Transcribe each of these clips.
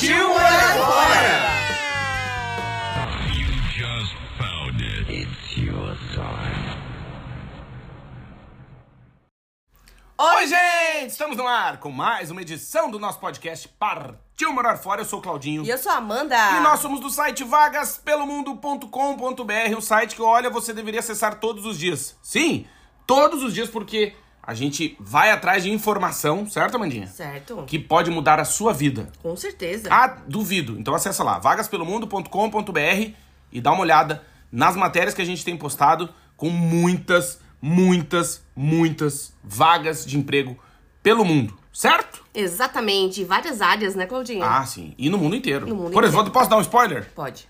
Partiu morar fora! Oi, gente! Estamos no ar com mais uma edição do nosso podcast Partiu Morar Fora. Eu sou o Claudinho. E eu sou a Amanda. E nós somos do site vagaspelomundo.com.br, um site que, olha, você deveria acessar todos os dias. Sim, todos os dias, porque a gente vai atrás de informação, certo, Amandinha? Certo. Que pode mudar a sua vida. Com certeza. Ah, duvido. Então acessa lá, vagaspelomundo.com.br e dá uma olhada nas matérias que a gente tem postado com muitas, muitas, muitas vagas de emprego pelo mundo, certo? Exatamente. Várias áreas, né, Claudinha? Ah, sim. E no mundo inteiro. No mundo Por exemplo, inteiro. posso dar um spoiler? Pode.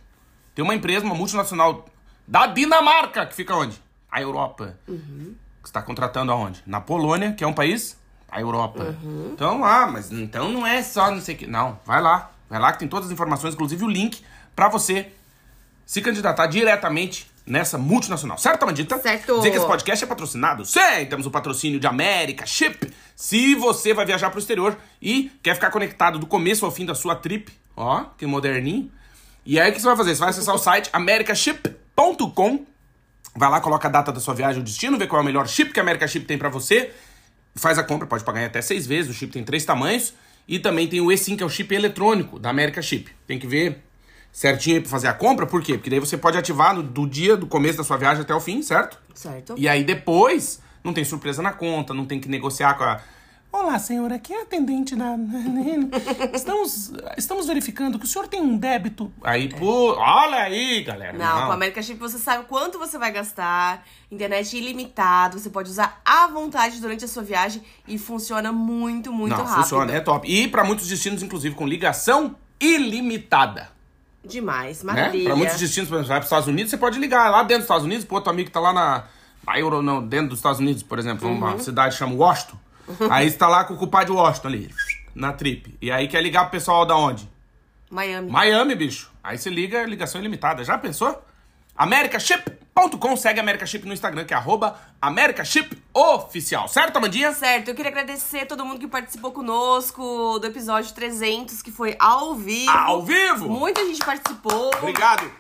Tem uma empresa, uma multinacional da Dinamarca, que fica onde? A Europa. Uhum. Que está contratando aonde? Na Polônia, que é um país? A Europa. Uhum. Então, ah, mas então não é só não sei o que. Não, vai lá. Vai lá que tem todas as informações, inclusive o link pra você se candidatar diretamente nessa multinacional. Certo, Amandita? Certo. Dizer que esse podcast é patrocinado? Sim, temos o patrocínio de América Chip. Se você vai viajar pro exterior e quer ficar conectado do começo ao fim da sua trip, ó, que moderninho. E aí o que você vai fazer? Você vai acessar o site americaship.com. Vai lá, coloca a data da sua viagem, o destino, vê qual é o melhor chip que a America Chip tem pra você. Faz a compra, pode pagar em até seis vezes. O chip tem três tamanhos. E também tem o eSIM, que é o chip eletrônico da America Chip. Tem que ver certinho aí pra fazer a compra. Por quê? Porque daí você pode ativar no- do dia do começo da sua viagem até o fim, certo? Certo. E aí depois não tem surpresa na conta, não tem que negociar com a. Olá, senhora, aqui é atendente da. Estamos, estamos verificando que o senhor tem um débito. Aí, pô, olha aí, galera. Não, com a América Chip você sabe quanto você vai gastar, internet ilimitado, você pode usar à vontade durante a sua viagem e funciona muito, muito Não, rápido. funciona, é top. E pra muitos destinos, inclusive, com ligação ilimitada. Demais, Né? maravilha. Pra muitos destinos, por exemplo, vai pros Estados Unidos, você pode ligar lá dentro dos Estados Unidos, pro outro amigo que tá lá na. na Euro, não, dentro dos Estados Unidos, por exemplo, Uhum. uma cidade chama Washington. Aí você tá lá com o culpado de Washington ali, na trip. E aí quer ligar pro pessoal da onde? Miami. Miami, bicho. Aí você liga, ligação ilimitada. Já pensou? americaship.com, segue Americaship no Instagram, que é arroba americashipoficial. Certo, Amandinha? Certo, eu queria agradecer todo mundo que participou conosco do episódio 300, que foi ao vivo. Ao vivo! Muita gente participou. Obrigado.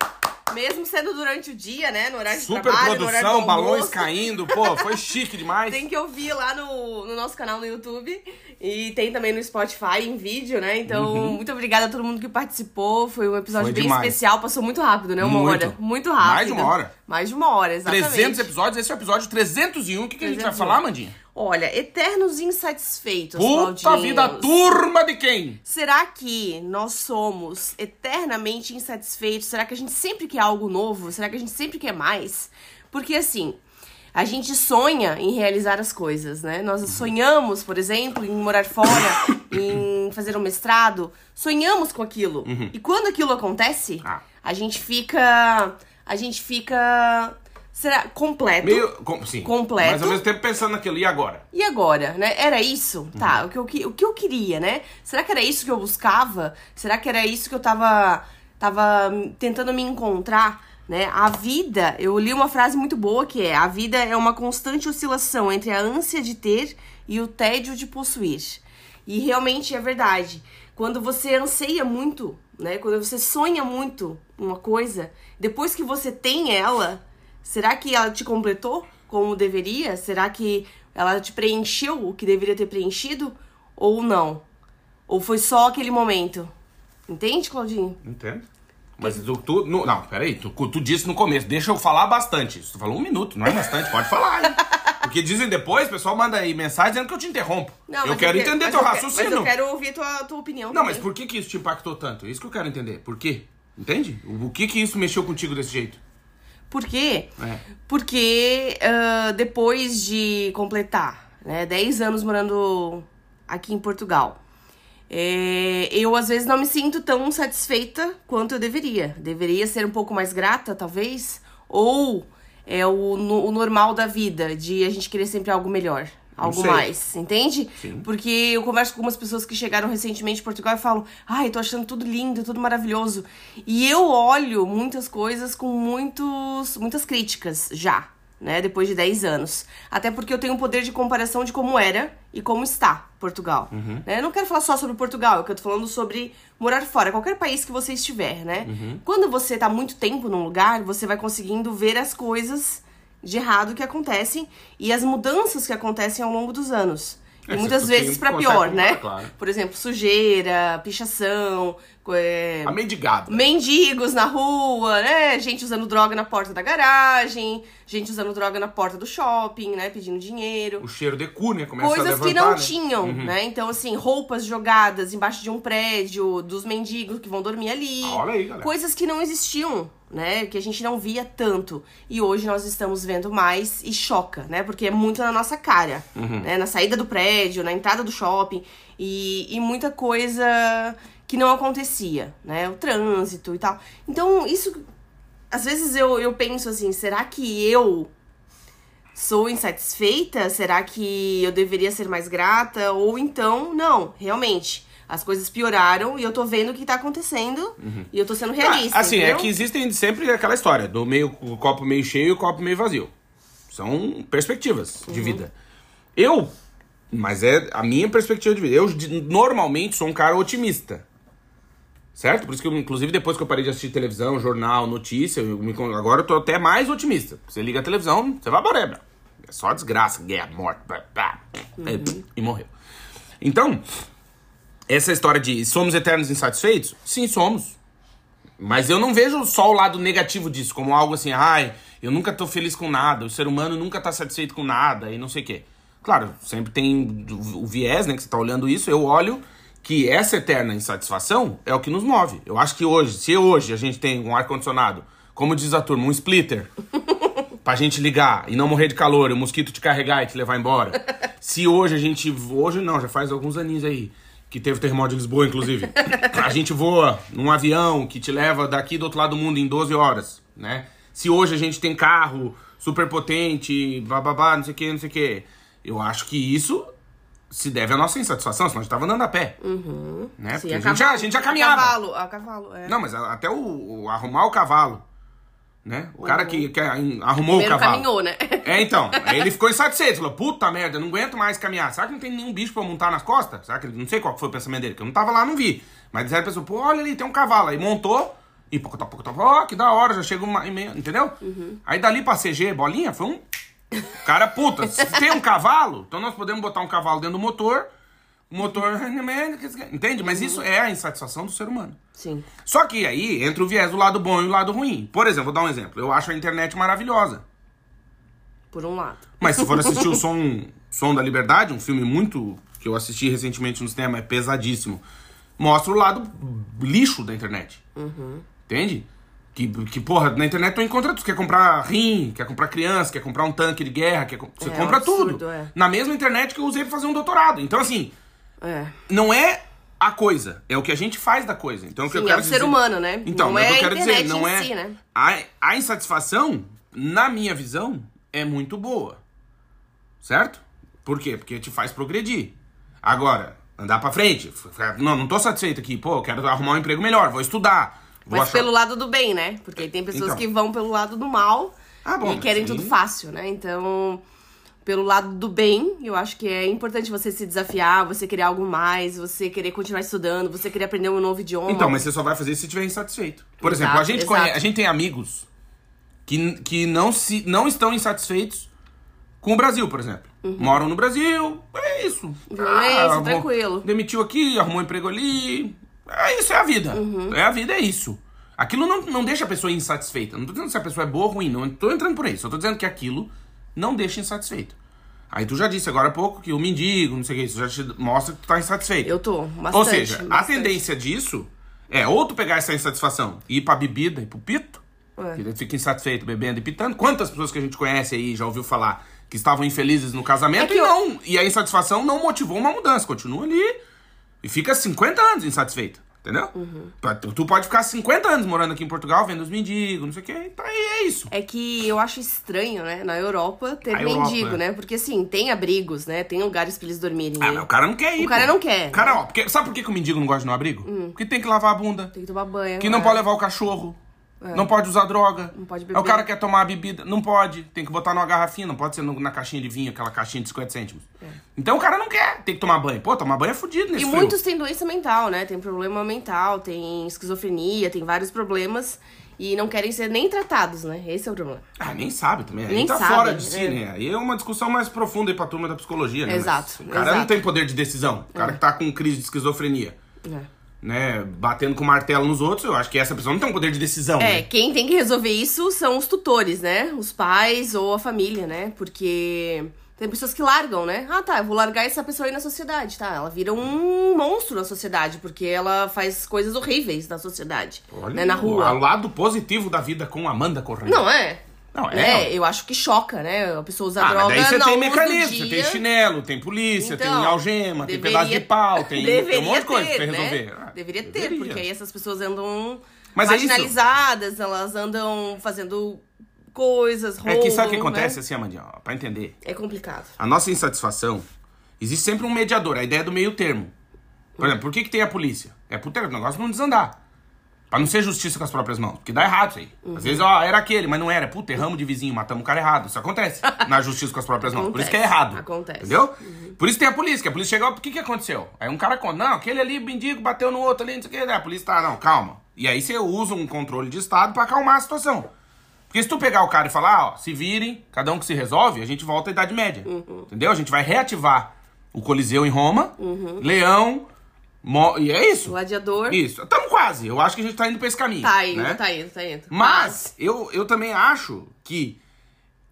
Mesmo sendo durante o dia, né? No horário de Super trabalho, no horário produção, balões caindo. Pô, foi chique demais. Tem que ouvir lá no, no nosso canal no YouTube. E tem também no Spotify em vídeo, né? Então, muito obrigada a todo mundo que participou. Foi um episódio Uhum. Foi bem demais. especial. Passou muito rápido, né? Uma Muito. hora. Muito rápido. Mais de uma hora. Mais de uma hora, exatamente. 300 episódios, esse é o episódio 301. O que, que a gente vai 301. falar, Amandinha? Olha, eternos insatisfeitos, Puta Claudinhos. vida, turma de quem? Será que nós somos eternamente insatisfeitos? Será que a gente sempre quer algo novo? Será que a gente sempre quer mais? Porque assim, a gente sonha em realizar as coisas, né? Nós sonhamos, por exemplo, em morar fora, em fazer um mestrado. Sonhamos com aquilo. E quando aquilo acontece, Uhum. Ah. a gente fica. A gente fica. Será completo. Meio. com- sim. Completo. Mas ao mesmo tempo pensando naquilo. E agora? E agora, né? Era isso? Uhum. Tá, o que, eu, o que eu queria, né? Será que era isso que eu buscava? Será que era isso que eu tava, tava tentando me encontrar? Né? A vida, eu li uma frase muito boa que é: a vida é uma constante oscilação entre a ânsia de ter e o tédio de possuir. E realmente é verdade. Quando você anseia muito, né? Quando você sonha muito uma coisa, depois que você tem ela, será que ela te completou como deveria? Será que ela te preencheu o que deveria ter preenchido? Ou não? Ou foi só aquele momento? Entende, Claudinho? Entendo. Mas tu, tu no- não, peraí, tu, tu disse no começo, deixa eu falar bastante. Tu falou um minuto, não é bastante, pode falar, hein? Porque dizem depois, o pessoal manda aí mensagem dizendo que eu te interrompo. Não, eu mas quero que- entender mas teu eu raciocínio. Mas eu quero ouvir a tua, tua opinião. Não, mas também. por que, que isso te impactou tanto? É isso que eu quero entender. Por quê? Entende? O, o que que isso mexeu contigo desse jeito? Por quê? É. Porque ah, depois de completar né, 10 anos morando aqui em Portugal. É, eu às vezes não me sinto tão satisfeita quanto eu deveria. Deveria ser um pouco mais grata, talvez, ou é o, no- o normal da vida, de a gente querer sempre algo melhor, algo mais, entende? Sim. Porque eu converso com algumas pessoas que chegaram recentemente de Portugal e falam: "Ai, tô achando tudo lindo, tudo maravilhoso". E eu olho muitas coisas com muitos muitas críticas já, né, depois de 10 anos. Até porque eu tenho um poder de comparação de como era e como está Portugal. Né? Eu não quero falar só sobre Portugal, eu tô falando sobre morar fora, qualquer país que você estiver, né? Quando você tá muito tempo num lugar, você vai conseguindo ver as coisas de errado que acontecem e as mudanças que acontecem ao longo dos anos. É, e muitas vezes pra consegue pior, né? claro. Por exemplo, sujeira, pichação, é, A mendigada. mendigos na rua, né? Gente usando droga na porta da garagem, gente usando droga na porta do shopping, né? Pedindo dinheiro. O cheiro de cu, né? Começa a Coisas levantar, que não né? tinham, né? Então, assim, roupas jogadas embaixo de um prédio, dos mendigos que vão dormir ali. Ah, olha aí, galera. Coisas que não existiam, né? Que a gente não via tanto. E hoje nós estamos vendo mais e choca, né? Porque é muito na nossa cara, Uhum. né? Na saída do prédio, na entrada do shopping. E, e muita coisa que não acontecia, né? O trânsito e tal. Então, isso... Às vezes eu, eu penso assim, será que eu sou insatisfeita? Será que eu deveria ser mais grata? Ou então, não, realmente. As coisas pioraram e eu tô vendo o que tá acontecendo e eu tô sendo realista. Ah, assim, é entendeu? que existem sempre aquela história do meio, o copo meio cheio e o copo meio vazio. São perspectivas Uhum. de vida. Eu, mas é a minha perspectiva de vida. Eu normalmente sou um cara otimista. Certo? Por isso que, eu, inclusive, depois que eu parei de assistir televisão, jornal, notícia, eu me agora eu tô até mais otimista. Você liga a televisão, você vai embora. É só desgraça, guerra, morte, pá, pá, é, e morreu. Então, essa história de somos eternos insatisfeitos? Sim, somos. Mas eu não vejo só o lado negativo disso, como algo assim, ai, eu nunca tô feliz com nada, o ser humano nunca tá satisfeito com nada e não sei o quê. Claro, sempre tem o viés, né, que você tá olhando isso, eu olho que essa eterna insatisfação é o que nos move. Eu acho que hoje, se hoje a gente tem um ar-condicionado, como diz a turma, um splitter, pra gente ligar e não morrer de calor, e o mosquito te carregar e te levar embora. Se hoje a gente. Hoje não, já faz alguns aninhos aí. Que teve o terremoto de Lisboa, inclusive. A gente voa num avião que te leva daqui do outro lado do mundo em 12 horas, né? Se hoje a gente tem carro super potente, bababá, não sei o que, não sei o que. Eu acho que isso se deve à nossa insatisfação, senão a gente tava andando a pé. Né? Sim, Porque a a, gente já, a gente já caminhava. A cavalo, a cavalo, é. Não, mas até o, o arrumar o cavalo. Né? O cara que, que arrumou Primeiro o cavalo. caminhou, né? É, então. Aí ele ficou insatisfeito. Falou, puta merda, eu não aguento mais caminhar. Será que não tem nenhum bicho pra montar nas costas? Será que ele... Não sei qual foi o pensamento dele, que eu não tava lá, não vi. Mas disseram pra pessoa, pô, olha ali, tem um cavalo. Aí montou e pouco tá, pouco tá, ó, que da hora, já chega uma e meia, entendeu? Aí dali pra CG, bolinha, foi um... Cara, puta, se tem um cavalo, então nós podemos botar um cavalo dentro do motor, o motor... Entende? Mas isso é a insatisfação do ser humano. Sim. Só que aí entra o viés do lado bom e o lado ruim. Por exemplo, vou dar um exemplo. Eu acho a internet maravilhosa. Por um lado. Mas se for assistir o Som, Som da Liberdade, um filme muito. que eu assisti recentemente no cinema, é pesadíssimo. Mostra o lado lixo da internet. Entende? Que, que, porra, na internet tu encontra tudo. Quer comprar rim, quer comprar criança, quer comprar um tanque de guerra, quer, você É, compra absurdo, tudo. é. Na mesma internet que eu usei pra fazer um doutorado. Então, assim, É. não é a coisa, é o que a gente faz da coisa. Então, o que Sim, eu é quero o ser dizer- humano, né? Então, Não é o que é eu quero dizer, não é si, né? a, a insatisfação, na minha visão, é muito boa. Certo? Por quê? Porque te faz progredir. Agora, andar pra frente. Não, não tô satisfeito aqui. Pô, eu quero arrumar um emprego melhor, vou estudar. Vou Mas achar- pelo lado do bem, né? Porque tem pessoas Então. que vão pelo lado do mal Ah, bom, e querem aí- tudo fácil, né? Então, pelo lado do bem, eu acho que é importante você se desafiar, você querer algo mais, você querer continuar estudando, você querer aprender um novo idioma. Então, mas você só vai fazer isso se estiver insatisfeito. Por Exato, exemplo, a gente, exato. conhe- a gente tem amigos que, que não, se, não estão insatisfeitos com o Brasil, por exemplo. Moram no Brasil, é isso. Uhum. Ah, É isso, tranquilo. Demitiu aqui, arrumou um emprego ali. É isso, é a vida. Uhum. É a vida, é isso. Aquilo não, não deixa a pessoa insatisfeita. Não tô dizendo se a pessoa é boa ou ruim, não tô entrando por aí. Só tô dizendo que aquilo não deixa insatisfeito. Aí tu já disse agora há pouco que o mendigo, não sei o que, isso já te mostra que tu tá insatisfeito. Eu tô, bastante. Ou seja, a bastante. tendência disso é ou tu pegar essa insatisfação e ir pra bebida e pro pito, É. que tu fica insatisfeito bebendo e pitando. Quantas pessoas que a gente conhece aí já ouviu falar que estavam infelizes no casamento É e eu- não. E a insatisfação não motivou uma mudança. Continua ali e fica 50 anos insatisfeita. Entendeu? Uhum. Tu, pode ficar 50 anos morando aqui em Portugal, vendo os mendigos, não sei o quê. Tá aí, é isso. É que eu acho estranho, né? Na Europa ter A mendigo, né? Porque assim, tem abrigos, né? Tem lugares pra eles dormirem. Ah, mas o cara não quer ir. O cara pô. não quer. O cara, ó, porque, sabe por que, que o mendigo não gosta de no abrigo? Porque tem que lavar a bunda. Tem que tomar banho. Que não né? pode levar o cachorro. Não pode usar droga. Não pode Aí o beber. cara quer tomar a bebida. Não pode. Tem que botar numa garrafinha. Não pode ser no- na caixinha de vinho, aquela caixinha de 50 cêntimos. Então o cara não quer. Tem que tomar banho. Pô, tomar banho é fudido nesse E frio. muitos têm doença mental, né? Tem problema mental, tem esquizofrenia, tem vários problemas e não querem ser nem tratados, né? Esse é o problema. Ah, nem sabe também. Aí Nem tá sabe, fora de si, é. né? Aí é uma discussão mais profunda aí pra turma da psicologia, né? Mas Exato, O cara exato. não tem poder de decisão. O cara que tá com crise de esquizofrenia, É. né? Batendo com martelo nos outros, eu acho que essa pessoa não tem um poder de decisão. É, né? quem tem que resolver isso são os tutores, né? Os pais ou a família, né? Porque tem pessoas que largam, né? Ah, tá, eu vou largar essa pessoa aí na sociedade, tá? Ela vira um monstro na sociedade, porque ela faz coisas horríveis na sociedade, Olha né? Na o rua. lado positivo da vida com Amanda Correia. Não, é. Não, é. É, eu acho que choca, né? A pessoa usa Ah, droga mas daí você tem mecanismo, você tem chinelo, tem polícia, tem Então, algema, tem deveria- pedaço de pau, tem, tem um monte de coisa pra né? resolver. Ah, Deveria ter, deveria. porque aí essas pessoas andam Mas é marginalizadas, elas andam fazendo coisas, É que sabe o que roubam, acontece né? assim, Amandinha, pra entender. É complicado. A nossa insatisfação, existe sempre um mediador, a ideia do meio termo. Por exemplo, por que, que tem a polícia? É pro negócio não desandar. Pra não ser justiça com as próprias mãos. Porque dá errado isso aí. Uhum. Às vezes, ó, era aquele, mas não era. Puta, erramos de vizinho, matamos o cara errado. Isso acontece na justiça com as próprias mãos. Por isso que é errado. acontece. Entendeu? Por isso tem a polícia, que a polícia chegou, o que que aconteceu? Aí um cara conta, não, aquele ali, mendigo, bateu no outro ali, não sei o que. Né? A polícia tá, não, calma. E aí você usa um controle de Estado pra acalmar a situação. Porque se tu pegar o cara e falar, ó, se virem, cada um que se resolve, a gente volta à Idade Média. Uhum. Entendeu? A gente vai reativar o Coliseu em Roma, Leão, Mo- e é isso. Gladiador. Isso. Quase. Eu acho que a gente tá indo pra esse caminho. Tá indo, né? tá indo, tá indo. Mas eu, eu também acho que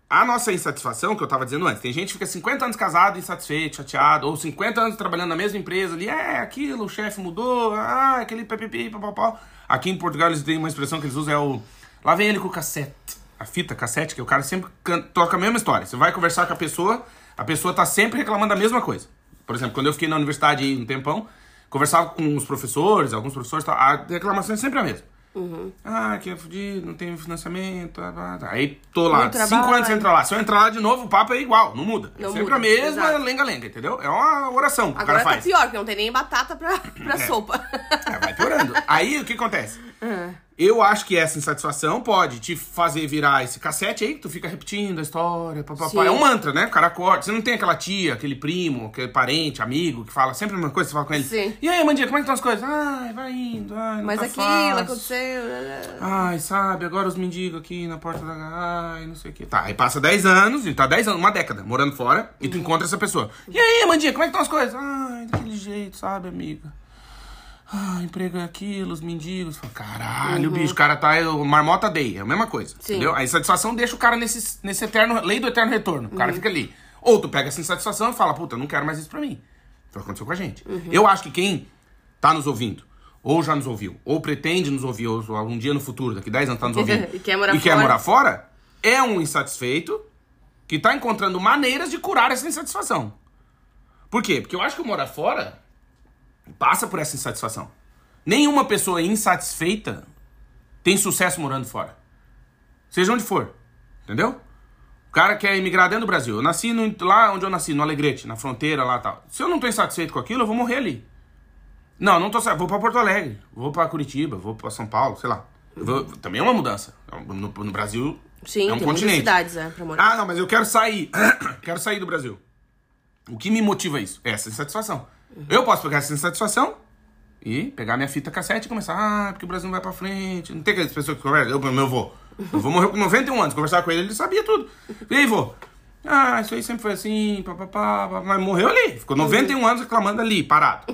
a nossa insatisfação, que eu tava dizendo antes, tem gente que fica 50 anos casado, insatisfeito, chateado, ou 50 anos trabalhando na mesma empresa ali, é aquilo, o chefe mudou, ah, aquele ppp, papapá. Aqui em Portugal eles têm uma expressão que eles usam, é o. Lá vem ele com o cassete. A fita cassete, que o cara sempre can- toca a mesma história. Você vai conversar com a pessoa, a pessoa tá sempre reclamando da mesma coisa. Por exemplo, quando eu fiquei na universidade um tempão, conversava com os professores, alguns professores, tá, a reclamação é sempre a mesma. Ah, que é fudido, não tem financiamento. ah. Aí tô lá, Muito cinco anos sem entrar lá. Se eu entrar lá de novo, o papo é igual, não muda. é Não sempre muda, a mesma lenga-lenga, entendeu? É uma oração que o Agora cara tá faz. pior, porque não tem nem batata pra, pra sopa. É, vai piorando. Aí o que acontece? Ah. Eu acho que essa insatisfação pode te fazer virar esse cassete aí, que tu fica repetindo a história, papapá. É um mantra, né? O cara acorda. Você não tem aquela tia, aquele primo, aquele parente, amigo, que fala sempre a mesma coisa, você fala com ele. Sim. E aí, Mandinha, como é que estão as coisas? Ai, vai indo, ai, não Mas tá aquilo fácil. aconteceu. né, Ai, sabe, agora os mendigos aqui na porta da. Ai, não sei o quê. Tá, aí passa 10 anos, e tá 10 anos, uma década, morando fora, e tu Uhum. encontra essa pessoa. E aí, Mandinha, como é que estão as coisas? Ai, daquele jeito, sabe, amiga? Ah, emprego é aquilo, os mendigos. Fala, Caralho, bicho, o cara tá. O marmota day, é a mesma coisa. Uhum. Sim. Entendeu? A insatisfação deixa o cara nesse, nesse eterno. Lei do eterno retorno. O Uhum. cara fica ali. Ou tu pega essa insatisfação e fala, puta, eu não quero mais isso pra mim. Foi o que aconteceu com a gente. Uhum. Eu acho que quem tá nos ouvindo, ou já nos ouviu, ou pretende nos ouvir, ou algum dia no futuro, daqui 10 anos tá nos ouvindo, E quer morar e quer fora. morar fora, é um insatisfeito que tá encontrando maneiras de curar essa insatisfação. Por quê? Porque eu acho que o morar fora passa por essa insatisfação. Nenhuma pessoa insatisfeita tem sucesso morando fora. Seja onde for. Entendeu? O cara quer imigrar dentro do Brasil. Eu nasci no- lá onde eu nasci, no Alegrete, na fronteira lá e tal. Se eu não tô insatisfeito com aquilo, eu vou morrer ali. Não, não tô Vou pra Porto Alegre, vou pra Curitiba, vou pra São Paulo, sei lá. Vou- também é uma mudança. No, no Brasil Sim, é um tem continente. cidades, é, pra morar. Ah, não, mas eu quero sair. quero sair do Brasil. O que me motiva isso? É essa insatisfação. Eu posso pegar essa insatisfação e pegar minha fita cassete e começar, ah, porque o Brasil não vai pra frente. Não tem aquelas pessoas que conversam. Eu, meu avô. Eu vou morrer com 91 anos. Conversar com ele, ele sabia tudo. E aí, vô? Ah, isso aí sempre foi assim, papapá, papá, mas morreu ali. Ficou 91 anos reclamando ali, parado.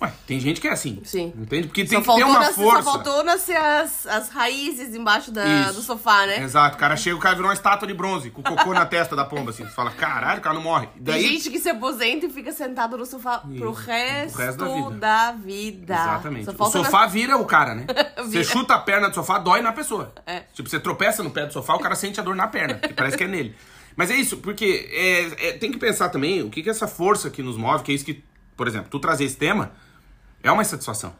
Ué, tem gente que é assim. Sim. Entende? Porque Só tem que ter uma nascer, força. só faltou nascer as, as raízes embaixo da, Isso. do sofá, né? Exato, o cara chega, o cara virou uma estátua de bronze, com o cocô na testa da pomba, assim. Você fala, caralho, o cara não morre. Tem Daí, gente que se aposenta e fica sentado no sofá pro resto, resto da vida. da vida. Exatamente. O sofá vira o cara, né? Você chuta a perna do sofá, dói na pessoa. É. Tipo, você tropeça no pé do sofá, o cara sente a dor na perna, que parece que é nele. Mas é isso, porque é, é, tem que pensar também o que, que é essa força que nos move, que é isso que, por exemplo, tu trazer esse tema é uma insatisfação.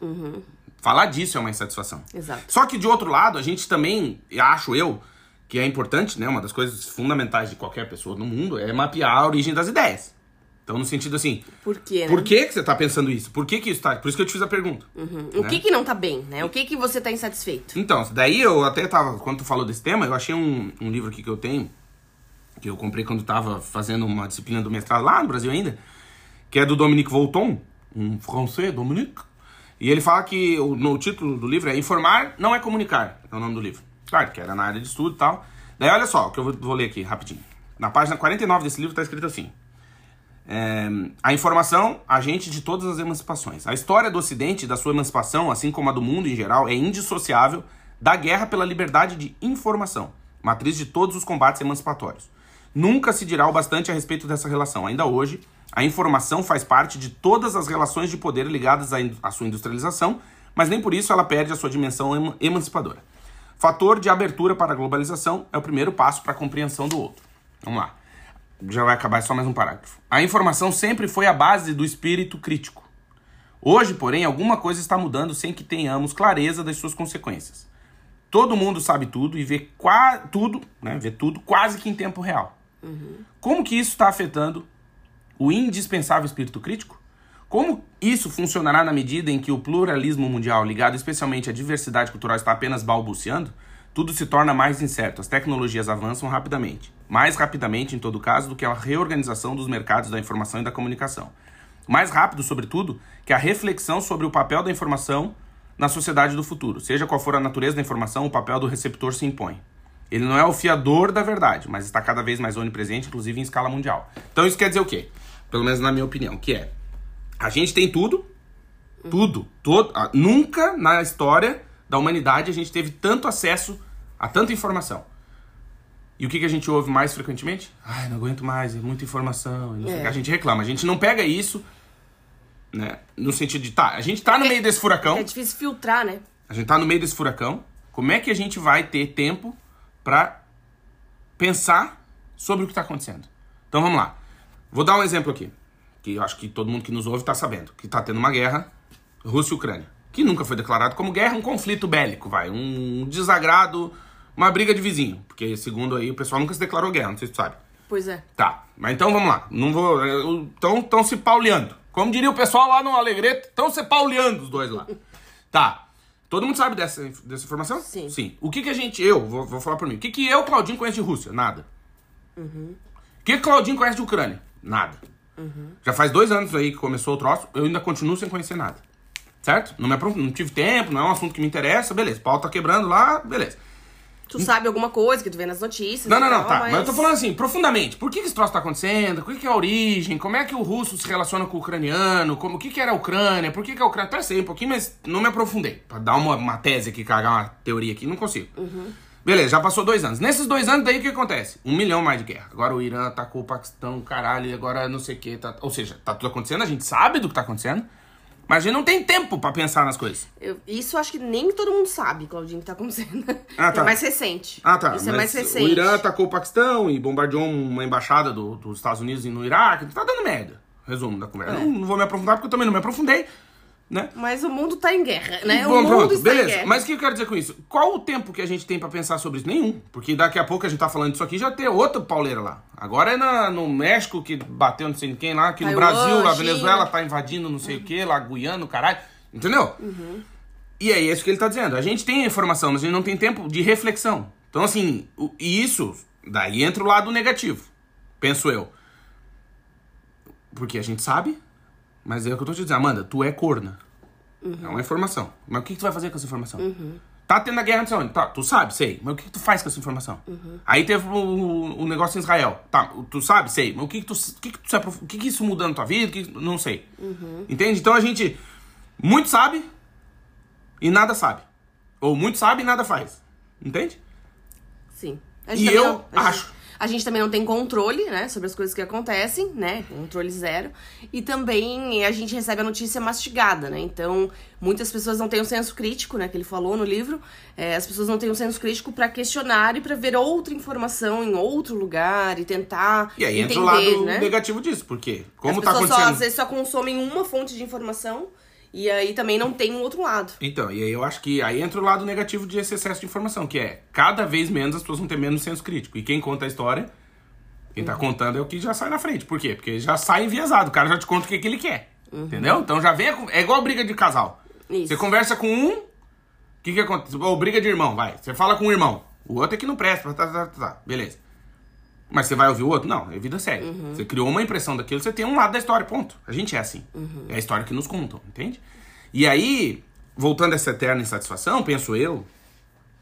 Falar disso é uma insatisfação. Exato. Só que de outro lado, a gente também, acho eu, que é importante, né? Uma das coisas fundamentais de qualquer pessoa no mundo é mapear a origem das ideias. Então, no sentido assim, Por quê, né? por que, que você tá pensando isso? Por que, que isso tá. Por isso que eu te fiz a pergunta. Uhum. O né? que que não tá bem, né? O que que você tá insatisfeito? Então, daí eu até tava, quando tu falou desse tema, eu achei um, um livro aqui que eu tenho, que eu comprei quando tava fazendo uma disciplina do mestrado lá no Brasil ainda, que é do Dominique Volton, um francês, Dominique. E ele fala que o, no título do livro é Informar não é comunicar, é o nome do livro. Claro, que era na área de estudo e tal. Daí olha só, o que eu vou, vou ler aqui rapidinho. Na página 49 desse livro tá escrito assim: é, a informação, agente de todas as emancipações. A história do Ocidente e da sua emancipação, assim como a do mundo em geral, é indissociável da guerra pela liberdade de informação, matriz de todos os combates emancipatórios. Nunca se dirá o bastante a respeito dessa relação. Ainda hoje, a informação faz parte de todas as relações de poder ligadas à à sua industrialização, mas nem por isso ela perde a sua dimensão ema- emancipadora. Fator de abertura para a globalização é o primeiro passo para a compreensão do outro. Vamos lá já vai acabar é só mais um parágrafo. A informação sempre foi a base do espírito crítico. Hoje, porém, alguma coisa está mudando sem que tenhamos clareza das suas consequências. Todo mundo sabe tudo e vê tudo, né, vê tudo quase que em tempo real. Como que isso está afetando o indispensável espírito crítico? Como isso funcionará na medida em que o pluralismo mundial, ligado especialmente à diversidade cultural, está apenas balbuciando? Tudo se torna mais incerto, as tecnologias avançam rapidamente. Mais rapidamente, em todo caso, do que a reorganização dos mercados da informação e da comunicação. Mais rápido, sobretudo, que a reflexão sobre o papel da informação na sociedade do futuro. Seja qual for a natureza da informação, o papel do receptor se impõe. Ele não é o fiador da verdade, mas está cada vez mais onipresente, inclusive em escala mundial. Então isso quer dizer o quê? Pelo menos na minha opinião, que é a gente tem tudo, tudo, todo, ah, nunca na história da humanidade a gente teve tanto acesso a tanta informação. E o que, que a gente ouve mais frequentemente? Ai, não aguento mais, é muita informação. É. A gente reclama. A gente não pega isso, né? No sentido de, tá, a gente tá no meio desse furacão. É difícil filtrar, né? A gente tá no meio desse furacão. Como é que a gente vai ter tempo pra pensar sobre o que tá acontecendo? Então vamos lá. Vou dar um exemplo aqui, que eu acho que todo mundo que nos ouve tá sabendo, que tá tendo uma guerra Rússia e Ucrânia, que nunca foi declarado como guerra, um conflito bélico, vai, um desagrado, uma briga de vizinho, porque segundo aí o pessoal nunca se declarou guerra, não sei se tu sabe. Pois é. Tá, mas então vamos lá. Não vou. Estão tão se pauleando. Como diria o pessoal lá no Alegrete, estão se pauleando os dois lá. Tá. Todo mundo sabe dessa, dessa informação? Sim. Sim. O que que a gente. Eu, vou, vou falar por mim. O que que eu, Claudinho, conheço de Rússia? Nada. O que que Claudinho conhece de Ucrânia? Nada. Já faz dois anos aí que começou o troço, eu ainda continuo sem conhecer nada. Certo? Não, me não tive tempo, não é um assunto que me interessa, beleza. O pau tá quebrando lá, beleza. Tu sabe alguma coisa que tu vê nas notícias. Não, não, não, tal, tá. Mas... eu tô falando assim, profundamente. Por que, que esse troço tá acontecendo? Qual que é a origem? Como é que o russo se relaciona com o ucraniano? Como, o que, que era a Ucrânia? Por que, que a Ucrânia. Até sei um pouquinho, mas não me aprofundei. Pra dar uma, uma tese aqui, cagar uma teoria aqui, não consigo. Beleza, já passou dois anos. Nesses dois anos, daí o que acontece? Um milhão mais de guerra. Agora o Irã atacou o Paquistão, caralho, e agora não sei o que. Tá... Ou seja, tá tudo acontecendo, a gente sabe do que tá acontecendo, mas a gente não tem tempo pra pensar nas coisas. Eu- isso acho que nem todo mundo sabe, Claudinho, que tá acontecendo. Ah, tá. É mais recente. Ah, tá. Isso é mas mais recente. O Irã atacou o Paquistão e bombardeou uma embaixada do- dos Estados Unidos no Iraque. Tá dando merda. Resumo da conversa. É. Não, não vou me aprofundar porque eu também não me aprofundei. Né? Mas o mundo tá em guerra, né? Bom, o mundo pronto, está em beleza. guerra. Mas o que eu quero dizer com isso? Qual o tempo que a gente tem pra pensar sobre isso? Nenhum. Porque daqui a pouco a gente tá falando disso aqui já tem outra pauleira lá. Agora é na, no México que bateu não sei em quem lá, aqui no Taiwan, Brasil, lá, China. Venezuela tá invadindo não sei o que, lá Guiana, caralho. Entendeu? E é isso que ele tá dizendo. A gente tem a informação, mas a gente não tem tempo de reflexão. Então, assim, o- e isso, daí entra o lado negativo, penso eu. Porque a gente sabe, mas é o que eu tô te dizendo. Amanda, tu é corna. É uma informação. Mas o que, que tu vai fazer com essa informação? Tá tendo a guerra não sei onde. Tá, tu sabe, sei. Mas o que, que tu faz com essa informação? Aí teve o, negócio em Israel. Tá, tu sabe, sei. Mas o que, que tu. O que, que tu se aprof- o que, que isso muda na tua vida? Que não sei. Entende? Então a gente muito sabe e nada sabe. Ou muito sabe e nada faz. Entende? Sim. A E eu acho. A gente também não tem controle, né, sobre as coisas que acontecem, né? Controle zero. E também a gente recebe a notícia mastigada, né? Então, muitas pessoas não têm o um senso crítico, né, que ele falou no livro. É, as pessoas não têm o um senso crítico para questionar e para ver outra informação em outro lugar e tentar E aí entender, entra o lado né? negativo disso, porque como as tá pessoas só, acontecendo... às vezes só consomem uma fonte de informação e aí também não tem um outro lado. Então, e aí eu acho que aí entra o lado negativo desse excesso de informação, que é cada vez menos as pessoas vão ter menos senso crítico. E quem conta a história, quem tá contando é o que já sai na frente. Por quê? Porque já sai enviesado, o cara já te conta o que, que ele quer. Entendeu? Então já vem. a É igual briga de casal. Isso. Você conversa com um, o que que acontece? Ou briga de irmão, vai. Você fala com um irmão. O outro é que não presta, tá, tá, tá, tá. Beleza. Mas você vai ouvir o outro? Não, é vida séria. Você criou uma impressão daquilo, você tem um lado da história, ponto. A gente é assim. É a história que nos contam, entende? E aí, voltando a essa eterna insatisfação, penso eu,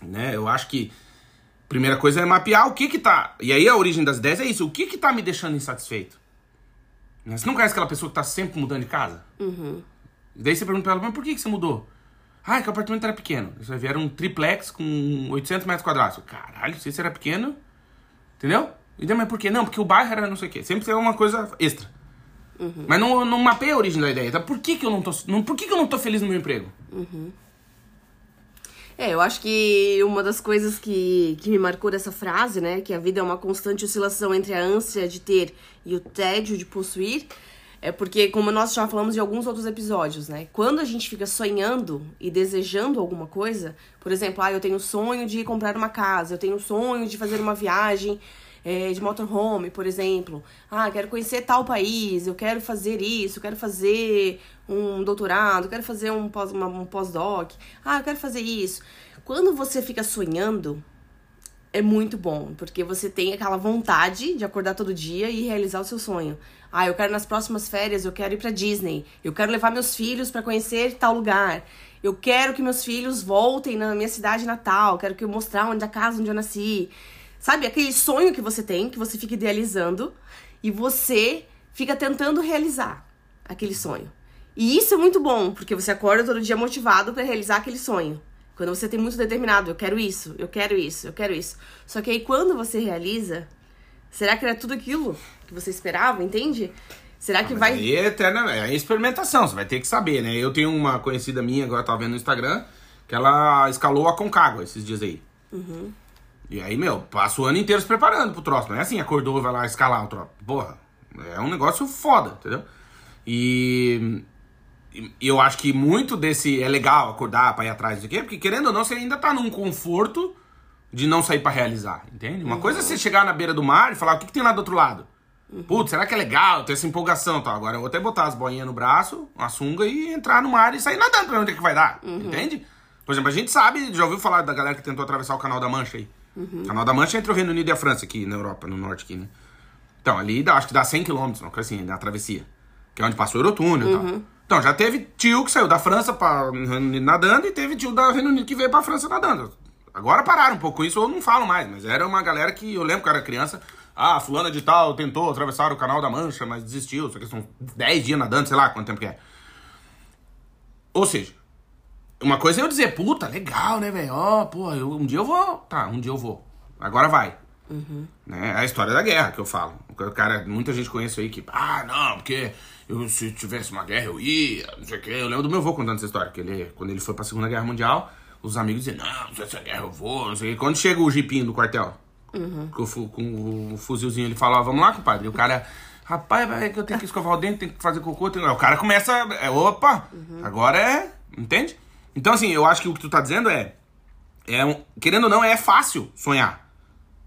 né? Eu acho que primeira coisa é mapear o que que tá. E aí a origem das ideias é isso. O que que tá me deixando insatisfeito? Né? Você não conhece aquela pessoa que tá sempre mudando de casa? E daí você pergunta pra ela, mas por que, que você mudou? Ah, é que o apartamento era pequeno. Vai ver um triplex com 800 metros quadrados. Caralho, se esse era pequeno, entendeu? E mas por quê? Não, porque o bairro era não sei o quê. Sempre tem uma coisa extra. Mas não, não mapeia a origem da ideia. Então, por que, que eu não tô. Não, por que, que eu não tô feliz no meu emprego? É, eu acho que uma das coisas que, que me marcou dessa frase, né, que a vida é uma constante oscilação entre a ânsia de ter e o tédio de possuir, é porque, como nós já falamos em alguns outros episódios, né, quando a gente fica sonhando e desejando alguma coisa, por exemplo, ah, eu tenho sonho de comprar uma casa, eu tenho sonho de fazer uma viagem é, de motorhome, por exemplo. Ah, quero conhecer tal país, eu quero fazer isso, eu quero fazer um doutorado, eu quero fazer um pós- uma- um pós-doc. Ah, eu quero fazer isso. Quando você fica sonhando, é muito bom, porque você tem aquela vontade de acordar todo dia e realizar o seu sonho. Ah, eu quero nas próximas férias, eu quero ir pra Disney. Eu quero levar meus filhos para conhecer tal lugar. Eu quero que meus filhos voltem na minha cidade natal, quero que eu mostrar onde a casa onde eu nasci. Sabe, aquele sonho que você tem, que você fica idealizando e você fica tentando realizar aquele sonho. E isso é muito bom, porque você acorda todo dia motivado para realizar aquele sonho. Quando você tem muito determinado, eu quero isso, eu quero isso, eu quero isso. Só que aí quando você realiza, será que era tudo aquilo que você esperava, entende? Será que Mas vai. Aí é eterna, é experimentação, você vai ter que saber, né? Eu tenho uma conhecida minha, agora eu tava vendo no Instagram, que ela escalou a Concagua esses dias aí. E aí, meu, passa o ano inteiro se preparando pro troço. Não é assim, acordou, vai lá escalar o troço. Porra, é um negócio foda, entendeu? E, e eu acho que muito desse é legal acordar pra ir atrás do quê? Porque querendo ou não, você ainda tá num conforto de não sair pra realizar, entende? Uma coisa é você chegar na beira do mar e falar o que, que tem lá do outro lado. Putz, será que é legal ter essa empolgação? Tá? Agora eu vou até botar as boinhas no braço, uma sunga e entrar no mar e sair nadando pra onde é que vai dar, entende? Por exemplo, a gente sabe, já ouviu falar da galera que tentou atravessar o Canal da Mancha aí? O Canal da Mancha entre o Reino Unido e a França aqui na Europa, no norte aqui, né? Então, ali dá, acho que dá 100 km, uma coisa assim, da travessia. Que é onde passou o Eurotúnel e tal. Então, já teve tio que saiu da França para Reino Unido nadando e teve tio da Reino Unido que veio pra França nadando. Agora pararam um pouco isso, ou não falo mais, mas era uma galera que eu lembro que eu era criança. Ah, fulana de tal tentou atravessar o Canal da Mancha, mas desistiu. Só que são 10 dias nadando, sei lá quanto tempo que é. Ou seja, uma coisa é eu dizer, puta, legal, né, velho? Ó, pô, eu- um dia eu vou. Tá, um dia eu vou. Agora vai. Né? É a história da guerra que eu falo. O cara, muita gente conhece aí que, ah, não, porque eu, se tivesse uma guerra eu ia, não sei o quê. Eu lembro do meu avô contando essa história, que ele, quando ele foi pra Segunda Guerra Mundial, os amigos diziam, não, se essa guerra eu vou, não sei o quê. Quando chega o jipinho do quartel, com, o fu- com o fuzilzinho, ele fala, ó, vamos lá, compadre. E o cara, rapaz, é que eu tenho que escovar o dente, tenho que fazer cocô. Tenho... O cara começa, é, opa, agora é, entende? Então, assim, eu acho que o que tu tá dizendo é, é um, querendo ou não, é fácil sonhar.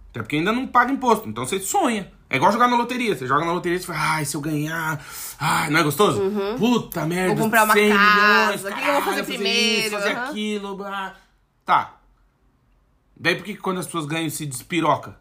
Até porque ainda não paga imposto. Então você sonha. É igual jogar na loteria. Você joga na loteria e fala, ai, se eu ganhar. Ai, não é gostoso? Puta merda. Vou comprar uma 100 casa, milhões, o que eu vou caralho, fazer primeiro, Isso, fazer aham. aquilo. blá. Tá. Daí por que quando as pessoas ganham se despiroca?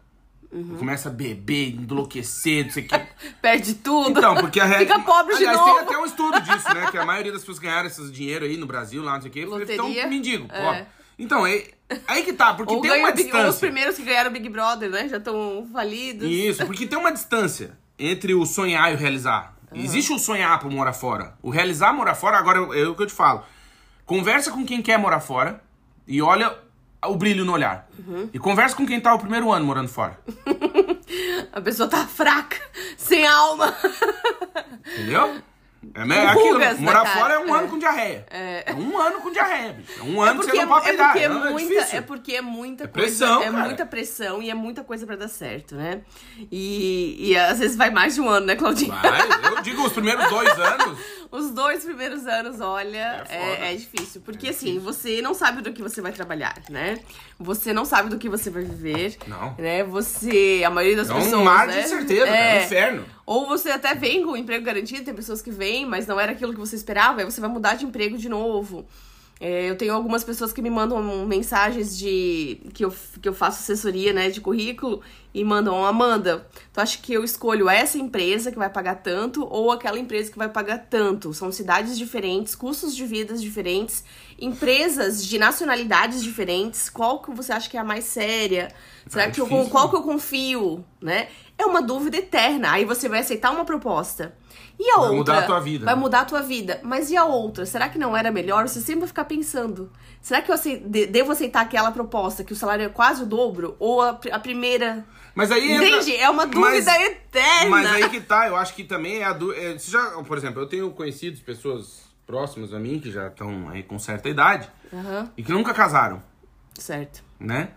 Uhum. Começa a beber, enlouquecer, não sei o que. Perde tudo. Então, porque a regra. Fica pobre de Aliás, novo. tem até um estudo disso, né? Que a maioria das pessoas ganharam esse dinheiro aí no Brasil, lá, não sei o quê, Loteria, estão mendigo, é. pobre. Então, é, aí que tá, porque Ou, tem uma Big- distância. os primeiros que ganharam o Big Brother, né? Já estão falidos. Isso, porque tem uma distância entre o sonhar e o realizar. Existe o sonhar pra morar fora. O realizar morar fora, agora é o que eu te falo. Conversa com quem quer morar fora e olha o brilho no olhar. Uhum. E conversa com quem tá o primeiro ano morando fora. A pessoa tá fraca, sem alma. Entendeu? É, é aquilo, na morar cara, fora é um é. ano com diarreia. É. um ano com diarreia, bicho. É um ano que você não pode é, peidar. porque é, é muita, é porque é muita É coisa. pressão, é cara. muita pressão e é muita coisa pra dar certo, né? E, e às vezes vai mais de um ano, né, Claudinha? Vai, eu digo, os primeiros dois anos. Os dois primeiros anos, olha, É é, é difícil. Porque assim, você não sabe do que você vai trabalhar, né? Você não sabe do que você vai viver. Não. Né? Você, a maioria das É pessoas. um mar né? de incerteza, cara, é um inferno. Ou você até vem com o emprego garantido, tem pessoas que vêm, mas não era aquilo que você esperava, aí você vai mudar de emprego de novo. É, eu tenho algumas pessoas que me mandam mensagens de que eu, que eu faço assessoria né, de currículo e mandam, Amanda, tu acha que eu escolho essa empresa que vai pagar tanto ou aquela empresa que vai pagar tanto? São cidades diferentes, custos de vidas diferentes, empresas de nacionalidades diferentes. Qual que você acha que é a mais séria? Será é que eu, qual que eu confio, né? É uma dúvida eterna. Aí você vai aceitar uma proposta. E a Vai outra? mudar a tua vida, Vai né? mudar a tua vida. Mas e a outra? Será que não era melhor? Você sempre vai ficar pensando. Será que eu devo aceitar aquela proposta que o salário é quase o dobro? Ou a, a primeira... Mas aí entra- Entende? É uma dúvida mas, eterna. Mas aí que tá, eu acho que também é a dúvida. Você já, por exemplo, eu tenho conhecidos pessoas próximas a mim que já estão aí com certa idade Aham, e que nunca casaram, certo. né?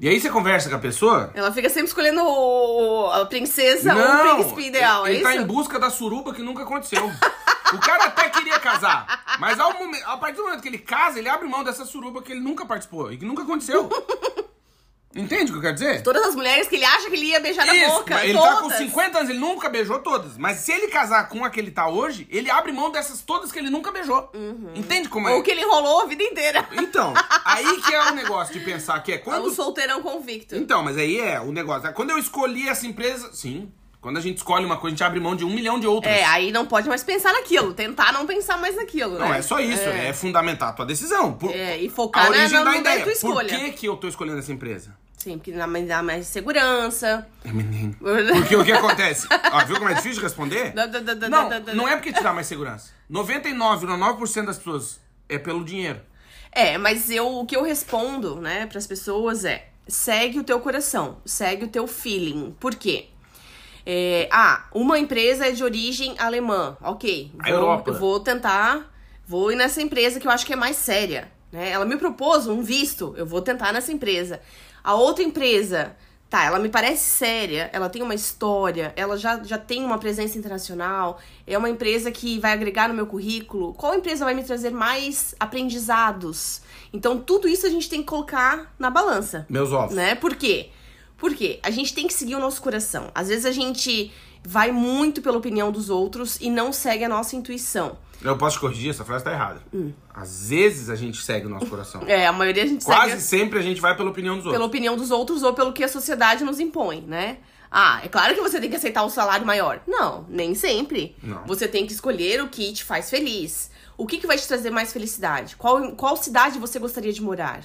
E aí você conversa com a pessoa. Ela fica sempre escolhendo o- a princesa ou o príncipe ideal, ele, é ele tá em busca da suruba que nunca aconteceu. o cara até queria casar, mas ao momento, a partir do momento que ele casa, ele abre mão dessa suruba que ele nunca participou e que nunca aconteceu. Entende o que eu quero dizer? Todas as mulheres que ele acha que ele ia beijar na Isso, boca. mas ele todas. tá com 50 anos, ele nunca beijou todas. Mas se ele casar com a que ele tá hoje, ele abre mão dessas todas que ele nunca beijou. Entende como é? Ou que ele enrolou a vida inteira. Então, aí que é o negócio de pensar que é quando. O solteirão convicto. Então, mas aí é o negócio. Quando eu escolhi essa empresa. Sim. Quando a gente escolhe uma coisa, a gente abre mão de um milhão de outras. É, aí não pode mais pensar naquilo. Tentar não pensar mais naquilo, Não, né? é só isso. É, fundamentar a tua decisão. Por, É, e focar a na- origem na- da ideia. tua Por escolha. que, que eu tô escolhendo essa empresa? Sim, porque dá mais, dá mais segurança. É, menino. Porque o que acontece? Ó, viu como é difícil de responder? Não, não é porque te dá mais segurança. 99,9% das pessoas é pelo dinheiro. É, mas eu, o que eu respondo, né, pras pessoas é: segue o teu coração, segue o teu feeling. Por quê? É, ah, uma empresa é de origem alemã, ok. A Vou, Europa. Eu vou tentar, vou ir nessa empresa que eu acho que é mais séria. Né? Ela me propôs um visto, eu vou tentar nessa empresa. A outra empresa, tá, ela me parece séria, ela tem uma história, ela já, já tem uma presença internacional, é uma empresa que vai agregar no meu currículo. Qual empresa vai me trazer mais aprendizados? Então, tudo isso a gente tem que colocar na balança Meus ovos. né? Por quê? Porque a gente tem que seguir o nosso coração. Às vezes a gente vai muito pela opinião dos outros e não segue a nossa intuição. Eu posso te corrigir, essa frase tá errada. Às vezes a gente segue o nosso coração. Hum. É, a maioria a gente Quase segue sempre a gente vai pela opinião dos pela outros. opinião dos outros ou pelo que a sociedade nos impõe, né? Ah, é claro que você tem que aceitar um salário maior. Não, nem sempre. Não. Você tem que escolher o que te faz feliz. O que, que vai te trazer mais felicidade? Qual, qual cidade você gostaria de morar?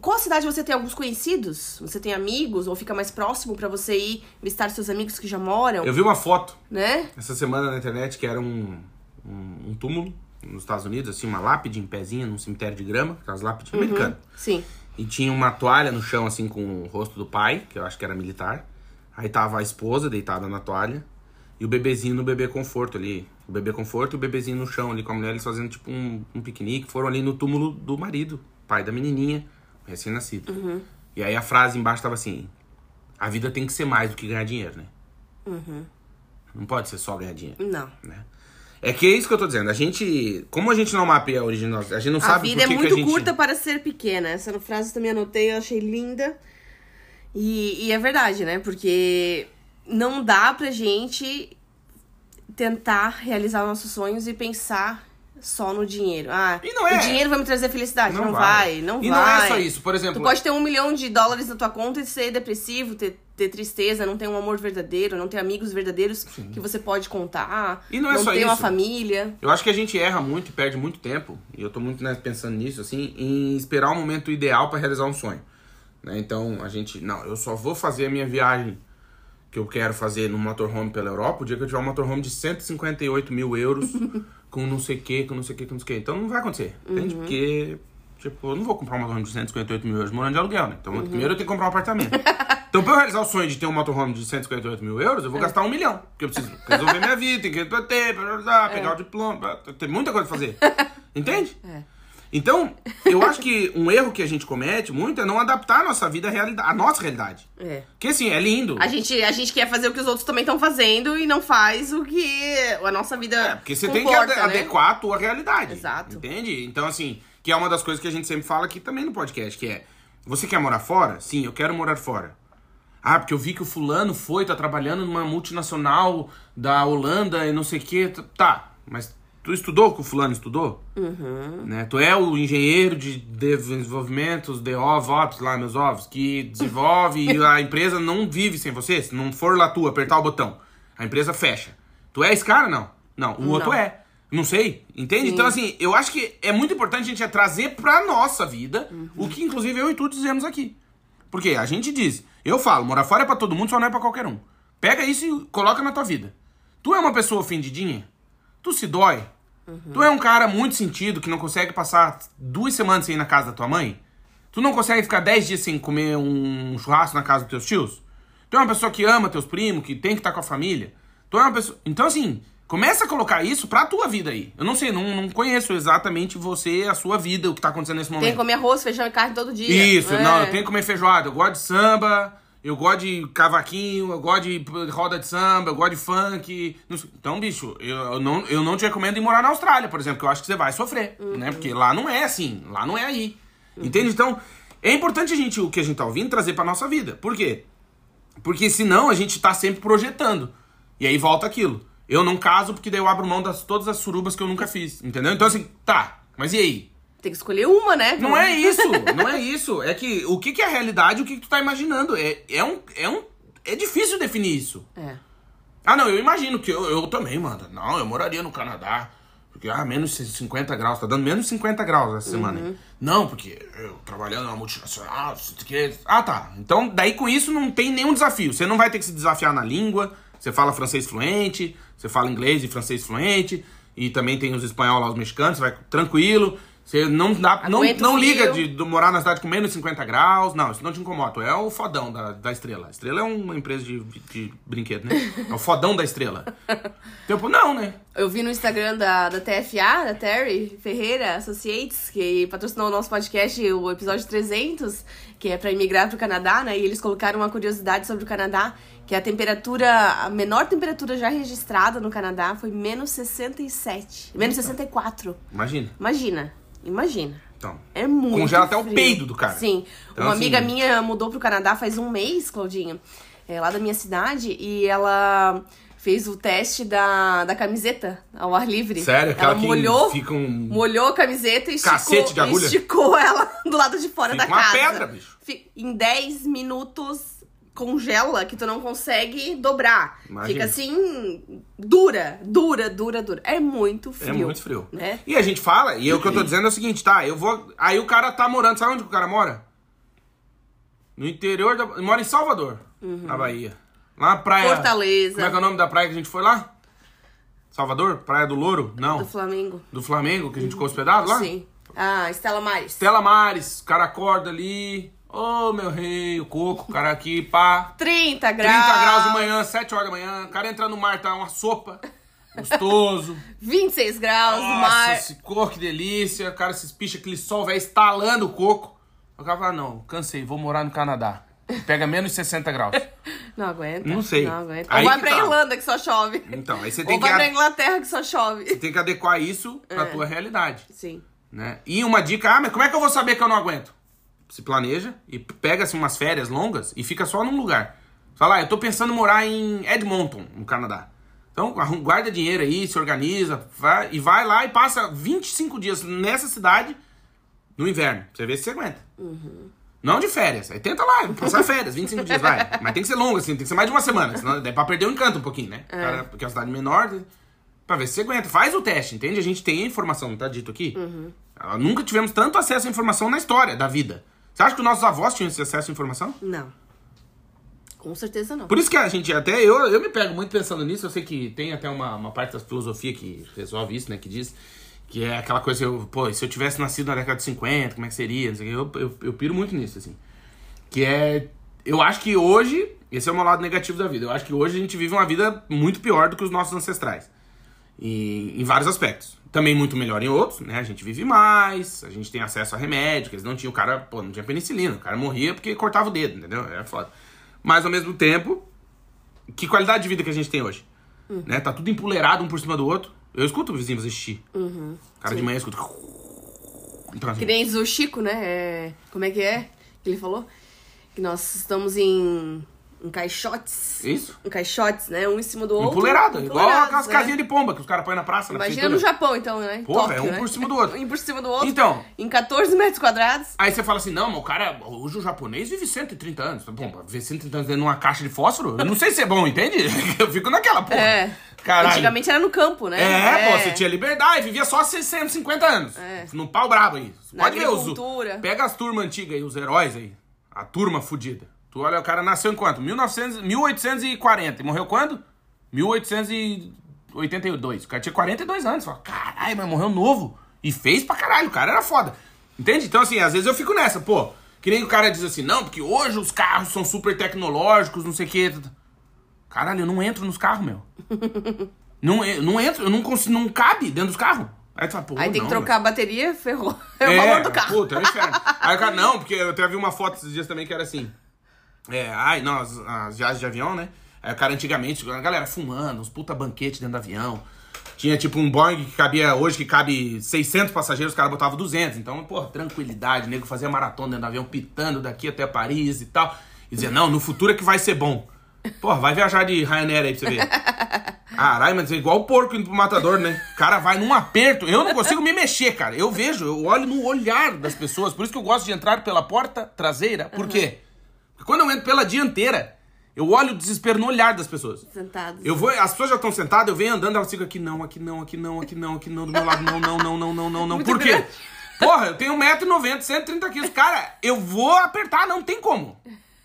Qual cidade você tem alguns conhecidos? Você tem amigos? Ou fica mais próximo pra você ir visitar seus amigos que já moram? Eu vi uma foto Né? essa semana na internet que era um, um, um túmulo nos Estados Unidos, assim, uma lápide em pezinha num cemitério de grama, aquelas lápides americanas. Sim. E tinha uma toalha no chão, assim, com o rosto do pai, que eu acho que era militar. Aí tava a esposa deitada na toalha e o bebezinho no bebê conforto ali. O bebê conforto e o bebezinho no chão ali com a mulher, eles fazendo tipo um, um piquenique. Foram ali no túmulo do marido, pai da menininha, recém-nascido. E aí a frase embaixo tava assim: A vida tem que ser mais do que ganhar dinheiro, né? Não pode ser só ganhar dinheiro, Não. né? É que é isso que eu tô dizendo. A gente. Como a gente não mapeia a origem nossa, a gente não A sabe vida é por que, que muito gente. curta para ser pequena. Essa frase também anotei, eu achei linda. E, e é verdade, né? Porque não dá pra gente tentar realizar nossos sonhos e pensar só no dinheiro. Ah, E não é. o dinheiro vai me trazer felicidade. Não, Não vai. vai. não E vai. não é só isso. Por exemplo, Tu pode ter um milhão de dólares na tua conta e ser depressivo, ter, ter tristeza, não ter um amor verdadeiro, não ter amigos verdadeiros que você pode contar. E não é só ter uma isso. família. Eu acho que a gente erra muito e perde muito tempo, e eu tô muito né, pensando nisso, assim, em esperar o momento ideal pra realizar um sonho. Né? Então, a gente, não, eu só vou fazer a minha viagem que eu quero fazer no motorhome pela Europa o dia que eu tiver um motorhome de 158 mil euros, com não sei o que, com não sei o que, com não sei o que. Então não vai acontecer, entende? Porque Tipo, eu não vou comprar um motorhome de 158 mil euros morando de aluguel, né? Então, primeiro eu tenho que comprar um apartamento. então, pra eu realizar o sonho de ter um motorhome de 158 mil euros, eu vou gastar um milhão. Porque eu preciso resolver minha vida, tem que ter, pegar o diploma, tem muita coisa pra fazer. Entende? É. Então, eu acho que um erro que a gente comete muito é não adaptar a nossa vida à, realidade, à nossa realidade. É. Porque assim, é lindo. A gente, a gente quer fazer o que os outros também estão fazendo e não faz o que a nossa vida. É, porque você tem que comporta, ade- né? adequar a tua realidade. Exato. Entende? Então, assim, que é uma das coisas que a gente sempre fala aqui também no podcast, que é, você quer morar fora? Sim, eu quero morar fora. Ah, porque eu vi que o fulano foi, tá trabalhando numa multinacional da Holanda e não sei o quê. Tá, mas tu estudou o que o fulano estudou? Uhum. Né? Tu é o engenheiro de desenvolvimento, os DevOps lá, meus ovos, que desenvolve e a empresa não vive sem você. Se não for lá tu apertar o botão, a empresa fecha. Tu é esse cara? Não. Não, o outro Não. é. Não sei, entende? Sim. Então, assim, eu acho que é muito importante a gente trazer pra nossa vida o que, inclusive, eu e tu dizemos aqui. Porque a gente diz, eu falo, morar fora é pra todo mundo, só não é pra qualquer um. Pega isso e coloca na tua vida. Tu é uma pessoa ofendidinha? Tu se dói? Tu é um cara muito sentido que não consegue passar duas semanas sem ir na casa da tua mãe? Tu não consegue ficar dez dias sem comer um churrasco na casa dos teus tios? Tu é uma pessoa que ama teus primos, que tem que estar com a família? Tu é uma pessoa. Então, assim, começa a colocar isso pra tua vida aí. Eu não sei, não, não conheço exatamente você, a sua vida, o que tá acontecendo nesse momento. Tem que comer arroz, feijão e carne todo dia. Isso, É. não, eu tenho que comer feijoada. Eu gosto de samba, eu gosto de cavaquinho, eu gosto de roda de samba, eu gosto de funk. Então, bicho, eu, eu não, eu não te recomendo ir morar na Austrália, por exemplo, que eu acho que você vai sofrer, né? Porque lá não é assim, lá não é aí. Entende? Então, é importante a gente, o que a gente tá ouvindo, trazer pra nossa vida. Por quê? Porque senão a gente tá sempre projetando. E aí volta aquilo. Eu não caso porque daí eu abro mão das todas as surubas que eu nunca fiz, entendeu? Então assim, tá, mas e aí? Tem que escolher uma, né? Não é isso, não é isso. É que o que, que é a realidade o que, que tu tá imaginando. É, é um. É um. É difícil definir isso. É. Ah, não, eu imagino que eu, eu também, mano. Não, eu moraria no Canadá. Porque, ah, menos 50 graus, tá dando menos 50 graus essa semana. aí. Não, porque eu trabalhando na multinacional, quê. Ah, tá. Então, daí com isso não tem nenhum desafio. Você não vai ter que se desafiar na língua. Você fala francês fluente, você fala inglês e francês fluente. E também tem os espanhol lá, os mexicanos, você vai tranquilo. Você não dá. Não, não liga de, de morar na cidade com menos 50 graus. Não, isso não te incomoda. Tu é o fodão da, da estrela. A estrela é uma empresa de, de brinquedo, né? É o fodão da estrela. Tipo, não, né? Eu vi no Instagram da, da TFA, da Terry Ferreira Associates, que patrocinou o nosso podcast, o episódio 300, que é pra imigrar pro Canadá, né? E eles colocaram uma curiosidade sobre o Canadá, que a temperatura, a menor temperatura já registrada no Canadá foi menos 67, menos 64. Imagina. Imagina, imagina. Então. É muito Congela até o frio. peido do cara. Sim. Então, uma assim- amiga minha mudou pro Canadá faz um mês, Claudinha, é, lá da minha cidade, e ela fez o teste da, da camiseta ao ar livre. Sério? Aquela Ela molhou, um- molhou a camiseta e esticou, esticou ela do lado de fora Fica da uma casa. pedra, bicho. Em 10 minutos congela que tu não consegue dobrar. Imagina. Fica assim, dura, dura, dura, dura. É muito frio. É muito frio. Né? E a gente fala, e o que eu tô dizendo é o seguinte, tá? Eu vou. Aí o cara tá morando, sabe onde o cara mora? No interior da. Mora em Salvador, na Bahia. Lá na praia. Uhum. Fortaleza. Como é que é o nome da praia que a gente foi lá? Salvador? Praia do Louro? Não. Do Flamengo. Do Flamengo, que a gente ficou hospedado lá? Sim. Ah, Estela Maris. Stella Mares, o cara acorda ali. Ô, meu rei, o coco, o cara aqui, pá. 30 30 graus. graus de manhã, 7 horas da manhã. O cara entra no mar, tá uma sopa. Gostoso. 26 graus no Nossa, mar. esse coco, que delícia. O cara se espicha aquele sol, vai estalando o coco. O cara fala, não, cansei, vou morar no Canadá. Pega menos 60 graus. Não aguenta. Não sei. Não aguenta. Aí Ou vai pra tá. Irlanda que só chove. Então, aí você tem Ou que, vai pra a- Inglaterra que só chove. tem que adequar isso pra É. tua realidade. Sim. Né? E uma dica, ah, mas como é que eu vou saber que eu não aguento? Se planeja e pega assim, umas férias longas e fica só num lugar. Fala, ah, eu tô pensando em morar em Edmonton, no Canadá. Então, guarda dinheiro aí, se organiza, vai, e vai lá e passa 25 dias nessa cidade no inverno. Pra você ver se você aguenta. Não de férias. Aí tenta lá, passar férias, 25 dias, vai. Mas tem que ser longo, assim, tem que ser mais de uma semana. Senão é pra perder o encanto um pouquinho, né? Cara, porque é uma cidade menor, pra ver se você aguenta. Faz o teste, entende? A gente tem a informação, não tá dito aqui? Ah, Nunca tivemos tanto acesso à informação na história da vida. Você acha que os nossos avós tinham esse acesso à informação? Não. Com certeza não. Por isso que a gente até. Eu, eu me pego muito pensando nisso. Eu sei que tem até uma, uma parte da filosofia que resolve isso, né? Que diz Que é aquela coisa, eu, pô, se eu tivesse nascido na década de 50, como é que seria? Eu, eu, eu piro muito nisso, assim. Que é. Eu acho que hoje. Esse é o meu lado negativo da vida. Eu acho que hoje a gente vive uma vida muito pior do que os nossos ancestrais. E, em vários aspectos. Também muito melhor em outros, né? A gente vive mais, a gente tem acesso a remédio, que eles não tinham, o cara, pô, não tinha penicilina, o cara morria porque cortava o dedo, entendeu? Era foda. Mas ao mesmo tempo, que qualidade de vida que a gente tem hoje? Né? Tá tudo empoleirado um por cima do outro. Eu escuto o vizinho fazer xixi. O cara de manhã escuta. Então, assim, Que nem o Chico, né? É, Como é que é? Que ele falou? Que nós estamos em, em caixotes. Isso. Em caixotes, né? Um em cima do outro. Empoleirado, igual aquelas né? casinhas de pomba que os caras põem na praça. na Imagina no Japão, então, né? Porra, é Tóquio, um né? por cima do outro. Um por cima do outro. Então. Em 14 metros quadrados. Aí você fala assim, não, mas o cara, hoje o japonês vive 130 anos. Bom, pra ver 130 anos dentro de uma caixa de fósforo, eu não sei se é bom, entende? Eu fico naquela, porra. É. Caralho. Antigamente era no campo, né? É, pô, você tinha liberdade, vivia só 650 anos. É. No pau brabo aí. Você Na Pode ver os. Pega as turmas antigas aí, os heróis aí. A turma fudida. Tu olha, o cara nasceu em quanto? 1900, 1840. E morreu quando? 1882. O cara tinha 42 anos. Fala, caralho, mas morreu novo. E fez pra caralho, o cara era foda. Entende? Então, assim, às vezes eu fico nessa, pô. Que nem o cara diz assim, não, porque hoje os carros são super tecnológicos, não sei o quê. Caralho, eu não entro nos carros, meu. não, eu não entro, eu não consigo, não cabe dentro dos carros. Aí tu fala, pô, Aí tem não, que trocar a bateria, ferrou. É, é, o valor do carro. Puta, é um inferno. Aí o cara, não, porque eu até vi uma foto esses dias também que era assim. É, ai, não, as, as viagens de avião, né? Aí o cara antigamente, a galera fumando, uns puta banquete dentro do avião. Tinha tipo um Boeing que cabia, hoje que cabe 600 passageiros, os caras botavam 200. Então, porra, tranquilidade, o nego fazia maratona dentro do avião, pitando daqui até Paris e tal. E dizia, não, no futuro é que vai ser bom. Porra, vai viajar de Ryanair aí pra você ver. Caralho, mas é igual o porco indo pro matador, né? O cara vai num aperto. Eu não consigo me mexer, cara. Eu vejo, eu olho no olhar das pessoas. Por isso que eu gosto de entrar pela porta traseira. Por quê? Porque quando eu entro pela dianteira, eu olho o desespero no olhar das pessoas. Sentados. Eu vou, as pessoas já estão sentadas, eu venho andando, elas ficam aqui não, aqui não, aqui não, aqui não, aqui não, do meu lado, não, não, não, não, não, não, não. Muito Por quê? grande. Porra, eu tenho 1,90m, 130 quilos. Cara, eu vou apertar, não tem como.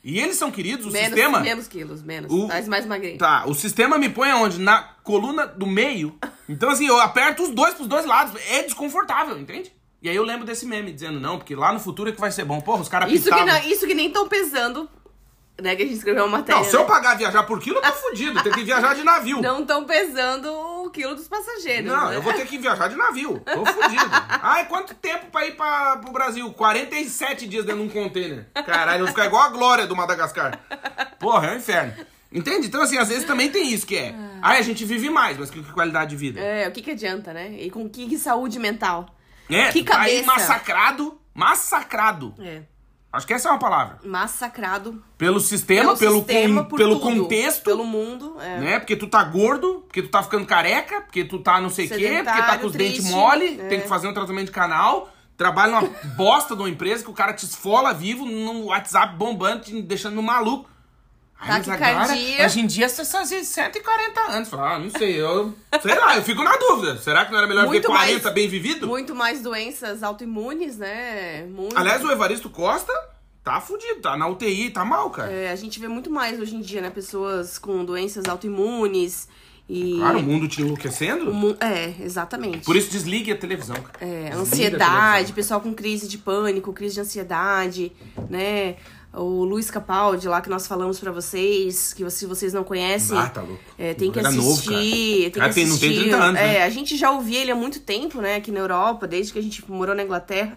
E eles são queridos, o menos, sistema. menos quilos, menos. O- Faz mais magrinho. Tá, o sistema me põe aonde? Na coluna do meio. Então, assim, eu aperto os dois pros dois lados. É desconfortável, entende? E aí eu lembro desse meme dizendo, não, porque lá no futuro é que vai ser bom. Porra, os caras Isso que, não, isso que nem estão pesando, né? Que a gente escreveu uma matéria. Não, se eu né? pagar viajar por quilo, eu tô fudido. Tem que viajar de navio. Não estão pesando o quilo dos passageiros. Não, né? eu vou ter que viajar de navio. Tô fudido. Ai, quanto tempo pra ir pra, pro Brasil? 47 dias dentro de um container. Caralho, eu vou ficar igual a Glória do Madagascar. Porra, é um inferno. Entende? Então, assim, às vezes também tem isso que é. Ai, a gente vive mais, mas que, que qualidade de vida? É, o que que adianta, né? E com que, que saúde mental? É, Que tá aí cabeça. massacrado, massacrado. É. Acho que essa é uma palavra. Massacrado Pelo sistema, pelo, sistema, por pelo tudo, contexto, Pelo mundo. É. né? Porque tu tá gordo, porque tu tá ficando careca, porque tu tá não sei o quê, porque tá com os dentes mole, é. tem que fazer um tratamento de canal, trabalha numa bosta de uma empresa que o cara te esfola vivo no WhatsApp bombando, te deixando no maluco. Ai, mas agora, Taquicardia. hoje em dia você fazia 140 anos. Fala, ah, não sei, eu. Sei lá, eu fico na dúvida. Será que não era melhor Muito ver 40 mais- bem vivido? Muito mais doenças autoimunes, né? Muito. Aliás, o Evaristo Costa tá fudido, tá na UTI, tá mal, cara. É, a gente vê muito mais hoje em dia, né? Pessoas com doenças autoimunes e. Claro, o mundo te enlouquecendo. mu- É, exatamente. Por isso desligue a televisão, cara. É, Desliga ansiedade, televisão. pessoal com crise de pânico, crise de ansiedade, né? O Luiz Capaldi lá que nós falamos pra vocês, que se vocês não conhecem, Ah, tá louco. é, tem que assistir, novo, cara. tem Cara, que tem- não tem assistir. 30 anos, é, né? a gente já ouvia ele há muito tempo, né, aqui na Europa, desde que a gente morou na Inglaterra,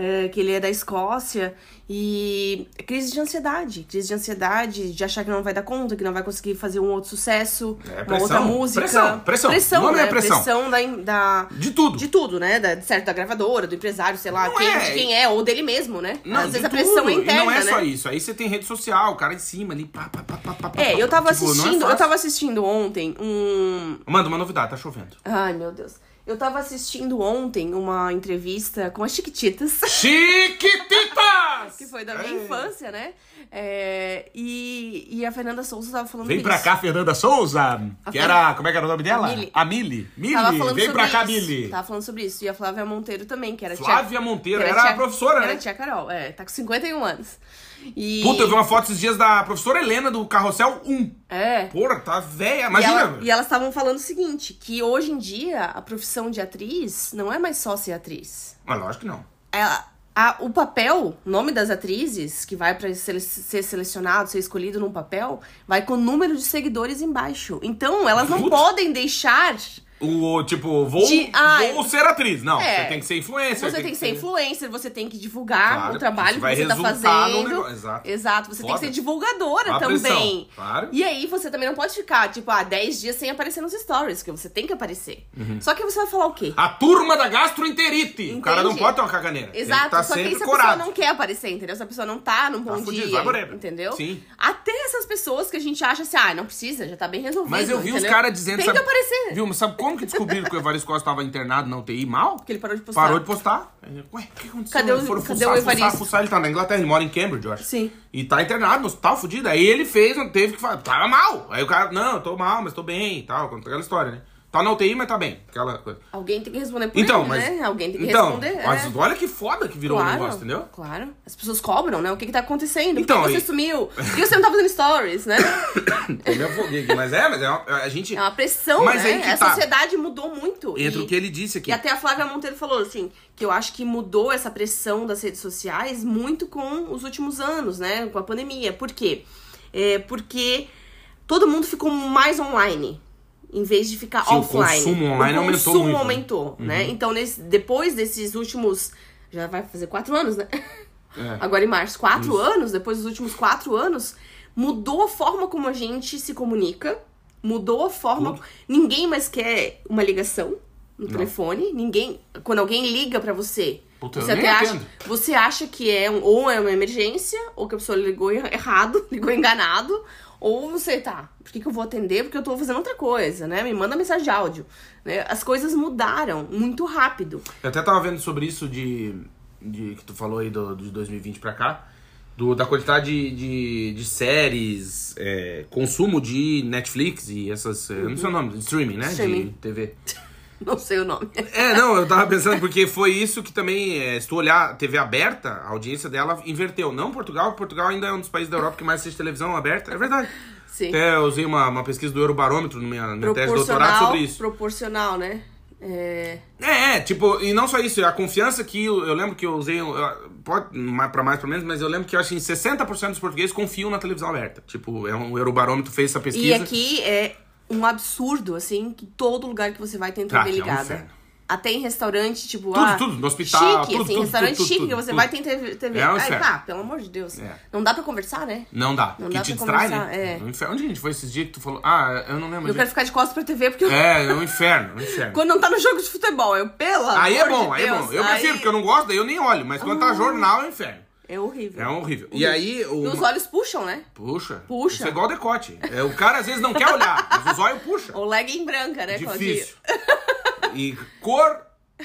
é, que ele é da Escócia e crise de ansiedade, crise de ansiedade, de achar que não vai dar conta, que não vai conseguir fazer um outro sucesso, É, uma pressão, outra música, pressão, pressão. pressão, O nome né? é pressão. da, da De tudo. de tudo, né? Da, certo, da gravadora, do empresário, sei lá, Não quem, é. de quem é, ou dele mesmo, né? Não, Às vezes a pressão tudo. é interna, E não é né? só isso. Aí você tem rede social, o cara em cima ali. Pá, pá, pá, pá, pá, É, eu tava tipo, não é assistindo, eu fácil. tava assistindo ontem um. Manda uma novidade, tá chovendo. Ai, meu Deus. Eu tava assistindo ontem uma entrevista com as Chiquititas. Chiquititas! Que foi da minha é. infância, né? É, e, e a Fernanda Souza tava falando Vem pra isso. cá, Fernanda Souza. Que Fer- era. Como é que era o nome dela? A Mili. A Mili. Vem pra cá, isso. Mili. Tava falando sobre isso. E a Flávia Monteiro também, que era tia- Flávia Monteiro, que era a tia- professora, que né? Era a tia Carol, é. Tá com 51 anos. E... Puta, eu vi uma foto esses dias da professora Helena do Carrossel 1. É. Porra, tá velha. E, Imagina. ela- e elas estavam falando o seguinte, que hoje em dia a profissão de atriz não é mais só ser atriz. Mas lógico que não. Ela- a- o papel, o nome das atrizes, que vai pra sele- ser selecionado, ser escolhido num papel, vai com o número de seguidores embaixo. Então, elas não Puta. podem deixar. O, tipo, vou, De- ai. vou ser atriz. Não, É. você tem que ser influencer. Você tem que ser influencer, você tem que divulgar Claro, o trabalho que você tá fazendo. negócio, exato. Exato, você tem Foda. que ser divulgadora também. pressão, claro. E aí você também não pode ficar, tipo, ah, 10 dias sem aparecer nos stories, porque você tem que aparecer. Uhum. Só que você vai falar o quê? A turma da gastroenterite. O cara não pode ter uma caganeira. Tem Exato, que tá só que se a corado. pessoa não quer aparecer, entendeu? Se a pessoa não tá num bom Tá fudido, dia, vai entendeu? Sim. Até essas pessoas que a gente acha assim, ah, não precisa, já tá bem resolvido. Mas eu vi os entendeu? caras dizendo. Tem sabe, que aparecer. Viu? Sabe como que descobriram que o Evaristo Costa estava internado na UTI mal? Porque ele parou de postar. Parou de postar. Aí, Ué, o que aconteceu? Cadê o- foram cadê fuçar, o fuçar, Evaristo? fuçar, ele tá na Inglaterra, ele mora em Cambridge, eu acho. Sim. E tá internado no hospital, fudido. Aí ele fez, teve que falar, tava mal. Aí o cara, não, eu tô mal, mas tô bem e tal. Conta aquela história, né? Tá na UTI, mas tá bem. Aquela coisa. Alguém tem que responder por Então, ele, mas. né? Alguém tem que então, responder. Mas é. olha que foda que virou o Claro, negócio, entendeu? Claro. As pessoas cobram, né? O que que tá acontecendo? Então, Por que você e- sumiu? Por que você não tá fazendo stories, né? Eu me afoguei aqui, mas é, mas é uma- a gente. É uma pressão, Mas né? que a tá. sociedade mudou muito. Entra e, o que ele disse aqui. E até a Flávia Monteiro falou, assim, que eu acho que mudou essa pressão das redes sociais muito com os últimos anos, né? Com a pandemia. Por quê? É porque todo mundo ficou mais online. Em vez de ficar Sim, o offline. consumo online o aumentou consumo muito, né? aumentou, né? Então, nesse- depois desses últimos. Já vai fazer quatro anos, né? É. Agora em março, quatro anos, depois dos últimos quatro anos, mudou a forma como a gente se comunica, mudou a forma. Ninguém mais quer uma ligação no telefone, ninguém. Quando alguém liga pra você. Puta, você, até acha, você acha que é um, ou é uma emergência, ou que a pessoa ligou errado, ligou enganado, ou você tá, por que, que eu vou atender? Porque eu tô fazendo outra coisa, né? Me manda mensagem de áudio. Né? As coisas mudaram muito rápido. Eu até tava vendo sobre isso de, de que tu falou aí do, de 2020 pra cá. Do, da quantidade de, de, de séries, é, consumo de Netflix e essas. Eu não sei o nome, de streaming, né? De Streaming. TV. Não sei o nome. É, não, eu tava pensando porque foi isso que também, é, se tu olhar TV aberta, a audiência dela inverteu. Não Portugal, Portugal ainda é um dos países da Europa que mais assiste televisão aberta, é verdade. Sim. Até eu usei uma, uma pesquisa do Eurobarômetro na minha, na minha tese de doutorado sobre isso. proporcional, né? É, É, é, tipo, e não só isso, a confiança que eu, eu lembro que eu usei, eu- pode pra mais pra menos, mas eu lembro que eu acho que 60% dos portugueses confiam na televisão aberta. Tipo, é um Eurobarômetro fez essa pesquisa. E aqui é um absurdo, assim, que todo lugar que você vai tem Ah, TV que é um ligada. Até em restaurante, tipo, Tudo, ah, tudo, no hospital, chique, tudo, assim, tudo, restaurante tudo, chique tudo, que você tudo. vai tem TV. TV. É um Ai, pá, pelo amor de Deus. É. Não dá pra conversar, né? Não dá. Não que dá te pra distrai, conversar, né? é. Um inferno. Onde a gente foi esses dias que tu falou? Ah, eu não lembro. Eu onde- quero ficar de costas pra TV, porque eu- É, é um inferno, é um inferno. quando não tá no jogo de futebol, eu, pelo Aí é bom, de aí é Deus, bom. Eu prefiro, aí porque eu não gosto, daí eu nem olho. Mas quando tá jornal, é um inferno. É horrível. É horrível. E aí, o... Os olhos puxam, né? Puxa. Puxa. Isso é igual decote. É, o cara às vezes não quer olhar, mas os olhos puxa. Ou legging branca, né? Difícil. E cor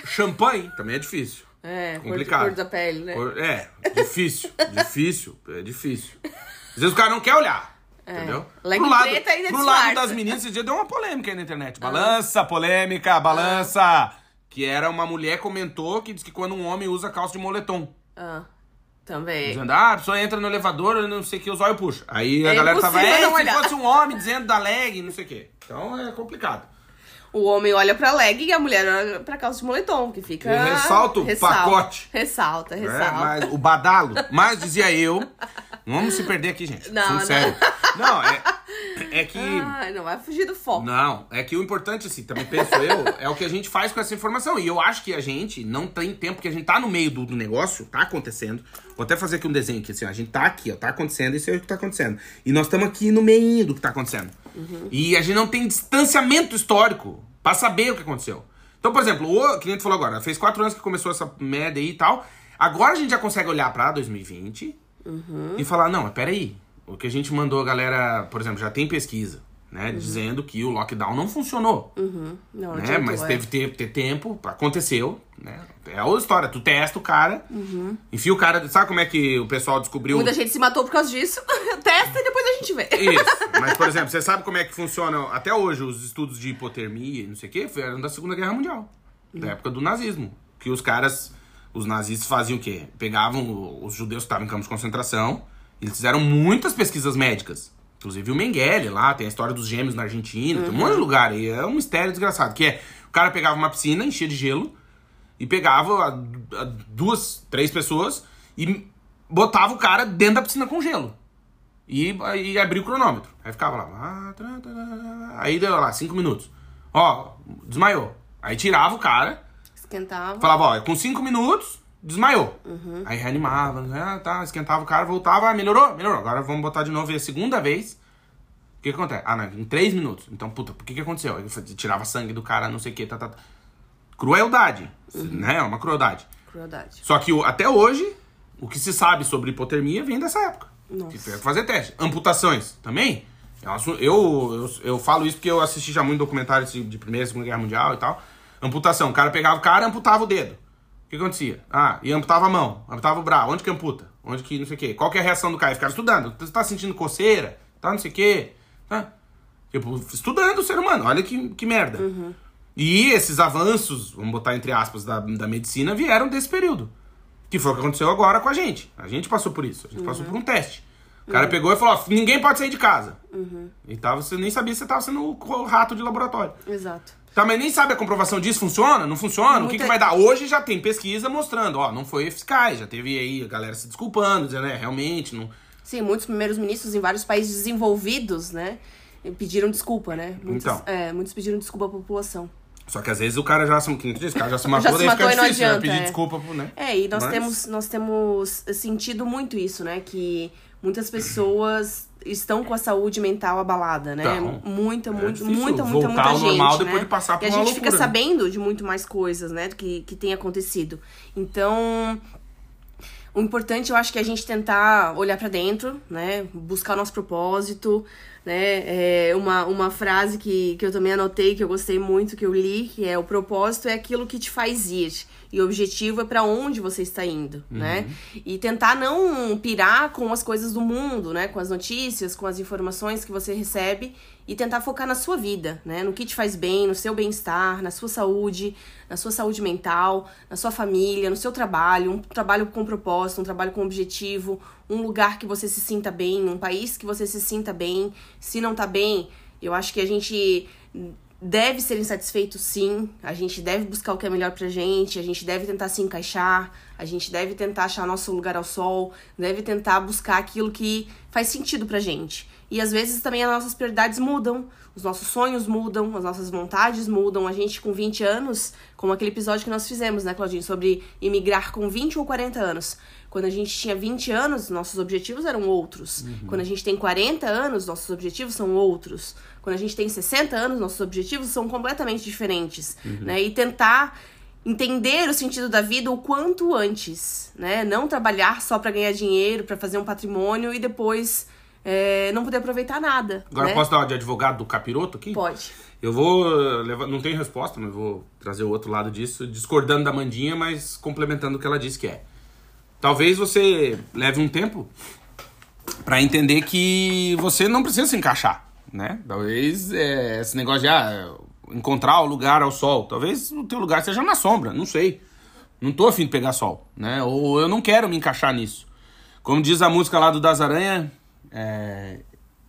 champanhe também é difícil. É, cor, Complicado. cor da pele, né? Cor- é, difícil. difícil. É difícil. Às vezes o cara não quer olhar. Entendeu? Leque pro lado, preta ainda pro lado das meninas, esse dia deu uma polêmica aí na internet. Balança, polêmica, balança. Que era uma mulher comentou que diz que quando um homem usa calça de moletom. Ah, também. Dizendo, ah, a pessoa entra no elevador, não sei o que, os olhos puxam. Aí a É galera tava, é, não se olhar." fosse um homem dizendo da leg, não sei o que. Então é complicado. O homem olha pra leg e a mulher olha pra calça de moletom, que fica. E ressalta o pacote. Ressalta, É, ressalta. mas o badalo, mas dizia eu. Não vamos se perder aqui, gente. Não, não. sério. Não, é, é que. Ai, não vai fugir do foco. Não, é que o importante, assim, também penso eu, é o que a gente faz com essa informação. E eu acho que a gente não tem tempo, que a gente tá no meio do, do negócio, tá acontecendo. Vou até fazer aqui um desenho aqui, assim, ó, a gente tá aqui, ó, tá acontecendo, isso é o que tá acontecendo. E nós estamos aqui no meio do que tá acontecendo. E a gente não tem distanciamento histórico pra saber o que aconteceu. Então, por exemplo, o que gente falou agora, fez quatro anos que começou essa merda aí e tal. Agora a gente já consegue olhar pra 2020 e falar, não, mas peraí, o que a gente mandou a galera, por exemplo, já tem pesquisa, né? Dizendo que o lockdown não funcionou. Uhum. Não, né? Mas é. teve ter, ter tempo, aconteceu, né? É a outra história, tu testa o cara, enfia o cara. Sabe como é que o pessoal descobriu? Muita gente se matou por causa disso. Testa e depois a gente vê. Isso. Mas, por exemplo, você sabe como é que funciona até hoje os estudos de hipotermia e não sei o quê? Eram da Segunda Guerra Mundial. Da época do nazismo. Que os caras, os nazistas faziam o quê? Pegavam os judeus que estavam em campos de concentração, eles fizeram muitas pesquisas médicas. Inclusive o Mengele lá, tem a história dos gêmeos na Argentina, tem um monte de lugar. E é um mistério desgraçado. Que é, o cara pegava uma piscina, enchia de gelo, e pegava a- a duas, três pessoas e botava o cara dentro da piscina com gelo. E, e abria o cronômetro. Aí ficava lá. Aí deu lá, cinco minutos. Ó, desmaiou. Aí tirava o cara, Esquentava. falava, ó, com cinco minutos, desmaiou. Aí reanimava, né, tá, esquentava o cara, voltava, ah, melhorou, melhorou. Agora vamos botar de novo e a segunda vez. O que, que acontece? Ah, não, em três minutos. Então, puta, por que que aconteceu? Aí tirava sangue do cara, não sei o que, tá, tá, tá. Crueldade, né? É uma crueldade. Crueldade. Só que o- até hoje, o que se sabe sobre hipotermia vem dessa época. Nossa. Que fazer teste. Amputações também. É Eu, eu, eu falo isso porque eu assisti já muito documentário de de Primeira e Segunda Guerra Mundial e tal. Amputação. O cara pegava o cara e amputava o dedo. O que acontecia? Ah, e amputava a mão, amputava o braço. Onde que amputa? Onde que não sei o quê? Qual que é a reação do cara? Ficaram estudando. Você tá sentindo coceira? Tá não sei o quê? Tá? Tipo, estudando o ser humano. Olha que, que merda. E esses avanços, vamos botar entre aspas, da, da medicina vieram desse período. Que foi o que aconteceu agora com a gente. A gente passou por isso. A gente passou por um teste. O cara pegou e falou: ó, ninguém pode sair de casa. E tava, você nem sabia se você tava sendo o rato de laboratório. Exato. Tá, mas nem sabe a comprovação disso funciona? Não funciona? O que, Muita- que vai dar? Hoje já tem pesquisa mostrando, ó, não foi eficaz. Já teve aí a galera se desculpando, dizendo, é, realmente, não. Sim, muitos primeiros ministros em vários países desenvolvidos, né? Pediram desculpa, né? Muitos, Então. é, muitos pediram desculpa à população. Só que às vezes o cara já se, o cara já se matou, se daí fica matou e não difícil, né? adianta, Pedir é. desculpa, né? É, e nós Mas- temos nós temos sentido muito isso, né? Que muitas pessoas estão com a saúde mental abalada, né? Então, muita, é muito, muita, muita, muita ao gente, normal né? depois de passar por e a gente loucura, fica né? sabendo de muito mais coisas, né? Que, que tem acontecido. Então, o importante eu acho que é a gente tentar olhar pra dentro, né? Buscar o nosso propósito, né? É uma, uma frase que, que eu também anotei, que eu gostei muito, que eu li, que é o propósito é aquilo que te faz ir. E o objetivo é pra onde você está indo, né? E tentar não pirar com as coisas do mundo, né? Com as notícias, com as informações que você recebe e tentar focar na sua vida, né? No que te faz bem, no seu bem-estar, na sua saúde, na sua saúde mental, na sua família, no seu trabalho, um trabalho com propósito, um trabalho com objetivo, um lugar que você se sinta bem, um país que você se sinta bem. Se não tá bem, eu acho que a gente deve ser insatisfeito sim, a gente deve buscar o que é melhor pra gente, a gente deve tentar se encaixar, a gente deve tentar achar nosso lugar ao sol, deve tentar buscar aquilo que faz sentido pra gente. E às vezes também as nossas prioridades mudam, os nossos sonhos mudam, as nossas vontades mudam. A gente com 20 anos, como aquele episódio que nós fizemos, né, Claudinho, sobre imigrar com 20 ou 40 anos. Quando a gente tinha 20 anos, nossos objetivos eram outros. Quando a gente tem 40 anos, nossos objetivos são outros. Quando a gente tem 60 anos, nossos objetivos são completamente diferentes, né? E tentar entender o sentido da vida o quanto antes, né? Não trabalhar só para ganhar dinheiro, para fazer um patrimônio e depois é, não poder aproveitar nada. Agora né? posso dar de advogado do capiroto aqui? Pode. Eu vou eh, levar, não tenho resposta, mas vou trazer o outro lado disso, discordando da Mandinha, mas complementando o que ela disse que é. Talvez você leve um tempo pra entender que você não precisa se encaixar, né? Talvez eh, esse negócio de ah, encontrar o lugar ao sol, talvez o teu lugar seja na sombra, não sei. Não tô afim de pegar sol, né? Ou eu não quero me encaixar nisso. Como diz a música lá do Das Aranha, é,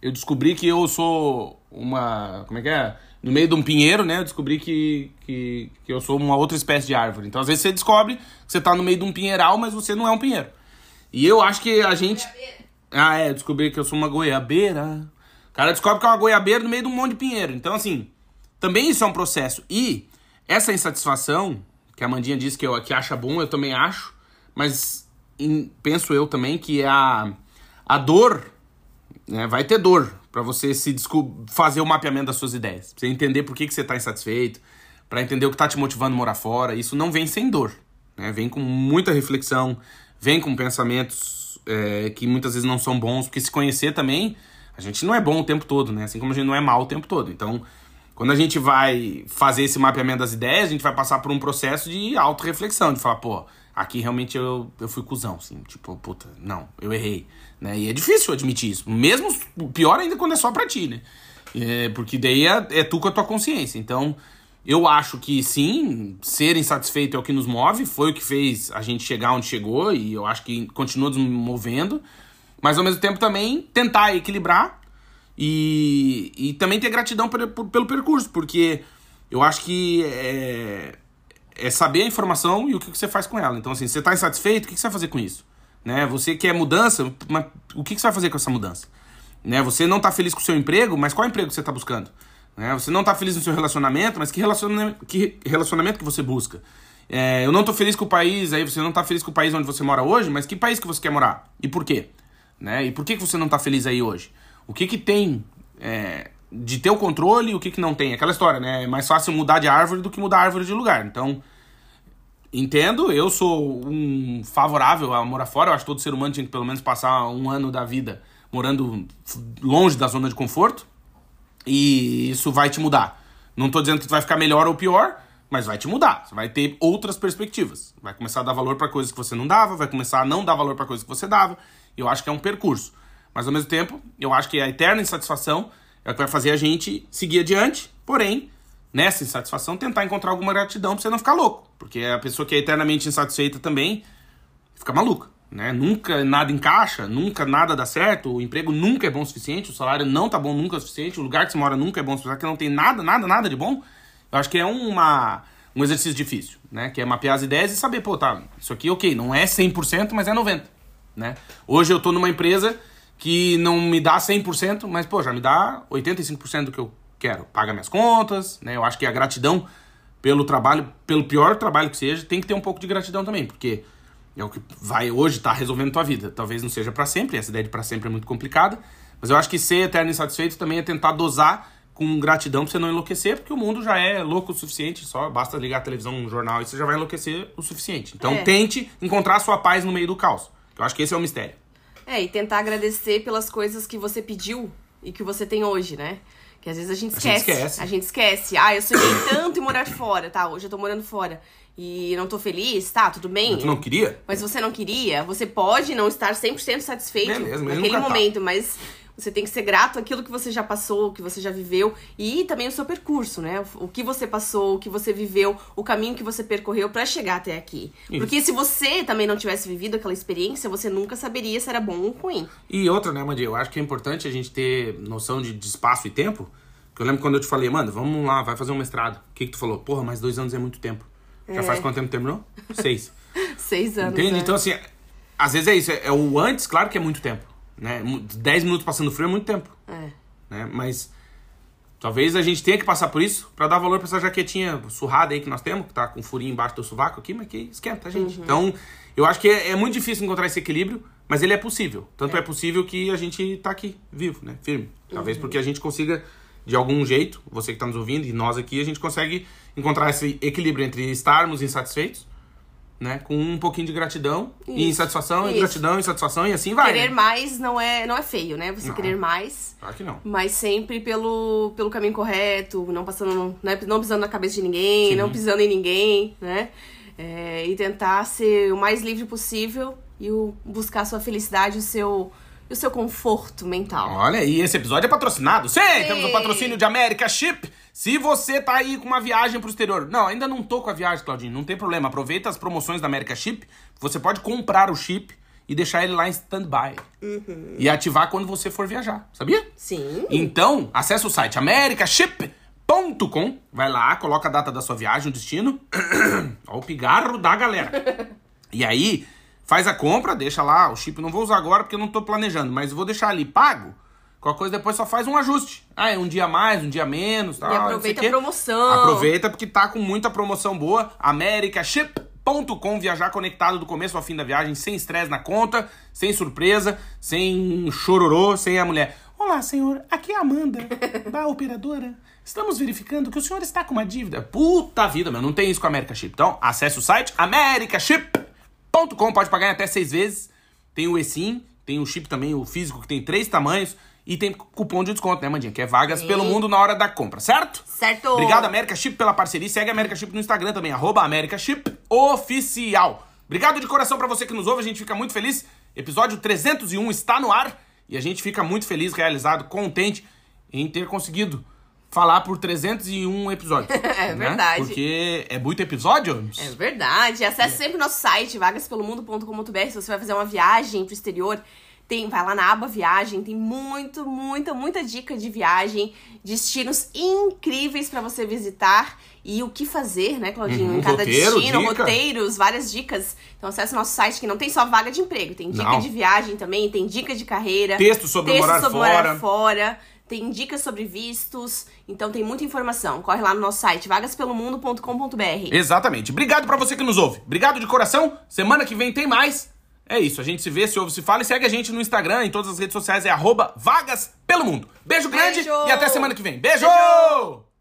eu descobri que eu sou uma. Como é que é? No meio de um pinheiro, né? Eu descobri que, que, que eu sou uma outra espécie de árvore. Então, às vezes, você descobre que você tá no meio de um pinheiral, mas você não é um pinheiro. E eu acho que a gente. Ah, é, eu descobri que eu sou uma goiabeira. O cara descobre que é uma goiabeira no meio de um monte de pinheiro. Então, assim, também isso é um processo. E essa insatisfação, que a Mandinha disse que, eu, que acha bom, eu também acho, mas em- penso eu também que é a, a dor, né, vai ter dor pra você se fazer o mapeamento das suas ideias. Pra você entender por que, que você tá insatisfeito, pra entender o que tá te motivando a morar fora. Isso não vem sem dor, né? Vem com muita reflexão, vem com pensamentos é, que muitas vezes não são bons, porque se conhecer também A gente não é bom o tempo todo, né? Assim como a gente não é mal o tempo todo. Então, quando a gente vai fazer esse mapeamento das ideias, a gente vai passar por um processo de autorreflexão, de falar, pô, aqui realmente eu, eu fui cuzão, assim, tipo, puta, não, eu errei, né? E é difícil admitir isso, mesmo, pior ainda quando é só pra ti, né? É, porque daí é, é tu com a tua consciência, então... Eu acho que sim, ser insatisfeito é o que nos move, foi o que fez a gente chegar onde chegou e eu acho que continua nos movendo, mas ao mesmo tempo também tentar equilibrar e, e também ter gratidão pelo, pelo percurso, porque eu acho que é, é saber a informação e o que você faz com ela. Então, assim, você está insatisfeito, o que você vai fazer com isso? Né? Você quer mudança, mas o que você vai fazer com essa mudança? Né? Você não está feliz com o seu emprego, mas qual emprego você está buscando? Né? Você não está feliz no seu relacionamento, mas que relacionamento que, relacionamento que você busca? É, eu não estou feliz com o país, aí você não está feliz com o país onde você mora hoje, mas que país que você quer morar? E por quê? Né? E por que, que você não está feliz aí hoje? O que que tem é, de ter o controle e o que que não tem? Aquela história, né? É mais fácil mudar de árvore do que mudar a árvore de lugar. Então, entendo, eu sou um favorável a morar fora. Eu acho que todo ser humano tinha que pelo menos passar um ano da vida morando longe da zona de conforto. E isso vai te mudar. Não tô dizendo que tu vai ficar melhor ou pior, mas vai te mudar. Você vai ter outras perspectivas. Vai começar a dar valor para coisas que você não dava, vai começar a não dar valor para coisas que você dava. Eu acho que é um percurso. Mas ao mesmo tempo, eu acho que a eterna insatisfação é o que vai fazer a gente seguir adiante, porém, nessa insatisfação, tentar encontrar alguma gratidão pra você não ficar louco. Porque a pessoa que é eternamente insatisfeita também fica maluca. Né? Nunca nada encaixa, nunca nada dá certo, o emprego nunca é bom o suficiente, o salário não tá bom nunca o suficiente, o lugar que você mora nunca é bom o suficiente, que não tem nada, nada, nada de bom. Eu acho que é uma, um exercício difícil, né? Que é mapear as ideias e saber, pô, tá, isso aqui, ok, não é 100%, mas é 90%, né? Hoje eu tô numa empresa que não me dá 100%, mas, pô, já me dá 85% do que eu quero. Paga minhas contas, né? Eu acho que a gratidão pelo trabalho, pelo pior trabalho que seja, tem que ter um pouco de gratidão também, porque é o que vai hoje estar tá resolvendo tua vida. Talvez não seja para sempre, essa ideia de para sempre é muito complicada, mas eu acho que ser eterno insatisfeito também é tentar dosar com gratidão pra você não enlouquecer, porque o mundo já é louco o suficiente, só basta ligar a televisão, um jornal e você já vai enlouquecer o suficiente. Então é. tente encontrar sua paz no meio do caos. Eu acho que esse é o mistério. É, e tentar agradecer pelas coisas que você pediu e que você tem hoje, né? Que às vezes a gente esquece. A gente esquece. A gente esquece. Ah, eu sonhei tanto em morar fora, tá? Hoje eu tô morando fora e não tô feliz, tá? Tudo bem. Mas tu não queria? Mas você não queria. Você pode não estar 100% satisfeito é mesmo, naquele momento, tá. mas você tem que ser grato àquilo que você já passou, que você já viveu e também o seu percurso, né? O que você passou, o que você viveu, o caminho que você percorreu para chegar até aqui. Isso. Porque se você também não tivesse vivido aquela experiência, você nunca saberia se era bom ou ruim. E outra, né, Mandy? Eu acho que é importante a gente ter noção de, de espaço e tempo. Que eu lembro quando eu te falei, mano, vamos lá, vai fazer um mestrado. O que, que tu falou? Porra, mais dois anos é muito tempo. Já é. faz quanto tempo terminou? Seis. Seis anos. Entende? É. Então, assim, às vezes é isso. É, é o antes, claro que é muito tempo. Né? 10 minutos passando frio é muito tempo. É. Né? Mas talvez a gente tenha que passar por isso para dar valor para essa jaquetinha surrada aí que nós temos, que tá com furinho embaixo do sovaco aqui, mas que esquenta a gente. Uhum. Então, eu acho que é, é, muito difícil encontrar esse equilíbrio, mas ele é possível. Tanto é, é possível que a gente tá aqui, vivo, né? Firme. Talvez uhum. porque a gente consiga, de algum jeito, você que está nos ouvindo e nós aqui, a gente consegue encontrar esse equilíbrio entre estarmos insatisfeitos né? Com um pouquinho de gratidão Isso. e insatisfação, Isso. e gratidão, insatisfação, e assim vai. Querer né? mais não é, não é feio, né? Você não. querer mais. Claro que não. Mas sempre pelo, pelo caminho correto, não passando. Não, é, não pisando na cabeça de ninguém, Sim. não pisando em ninguém, né? É, e tentar ser o mais livre possível e o, buscar a sua felicidade, o seu e o seu conforto mental. Olha, e esse episódio é patrocinado. Sim, Sim. temos o patrocínio de América Chip. Se você tá aí com uma viagem pro exterior. Não, ainda não tô com a viagem, Claudinho. Não tem problema. Aproveita as promoções da América Chip. Você pode comprar o chip e deixar ele lá em stand-by. Uhum. E ativar quando você for viajar. Sabia? Sim. Então, acesse o site americaship.com. Vai lá, coloca a data da sua viagem, o destino. Olha o pigarro da galera. e aí, faz a compra, deixa lá. O chip não vou usar agora porque eu não tô planejando, mas vou deixar ali pago Qualquer coisa depois só faz um ajuste. Ah, é um dia mais, um dia menos. Tal, e aproveita a promoção. Aproveita porque tá com muita promoção boa. americaship.com, viajar conectado do começo ao fim da viagem, sem estresse na conta, sem surpresa, sem chororô, sem a mulher. Olá, senhor, aqui é a Amanda, da operadora. Estamos verificando que o senhor está com uma dívida. Puta vida, meu, não tem isso com a America Chip. Então, acesse o site americaship.com, pode pagar em até seis vezes. Tem o eSIM, tem o chip também, o físico, que tem três tamanhos. E tem cupom de desconto, né, Mandinha? Que é vagas pelo mundo na hora da compra, certo? Certo. Obrigado, América Chip, pela parceria. Segue a América Chip no Instagram também, arroba América Chip Oficial. Obrigado de coração pra você que nos ouve, a gente fica muito feliz. Episódio 301 está no ar e a gente fica muito feliz, realizado, contente em ter conseguido falar por 301 episódios. É né? verdade. Porque é muito episódio? É verdade. Acesse sempre o nosso site, vagaspelomundo.com.br, se você vai fazer uma viagem pro exterior. Tem, vai lá na aba viagem, tem muito, muita, muita dica de viagem, destinos incríveis pra você visitar e o que fazer, né, Claudinho? Uhum, em cada roteiro, destino, dica. roteiros, várias dicas. Então acesse o nosso site que não tem só vaga de emprego, tem dica Não. de viagem também, tem dica de carreira, Texto sobre texto morar sobre fora. morar fora, tem dicas sobre vistos, então tem muita informação. Corre lá no nosso site vagaspelomundo.com.br. Exatamente. Obrigado pra você que nos ouve. Obrigado de coração. Semana que vem tem mais. É isso. A gente se vê, se ouve, se fala e segue a gente no Instagram, em todas as redes sociais. É arroba Vagas pelo Mundo. Beijo grande Beijo. e até semana que vem. Beijo! Beijo.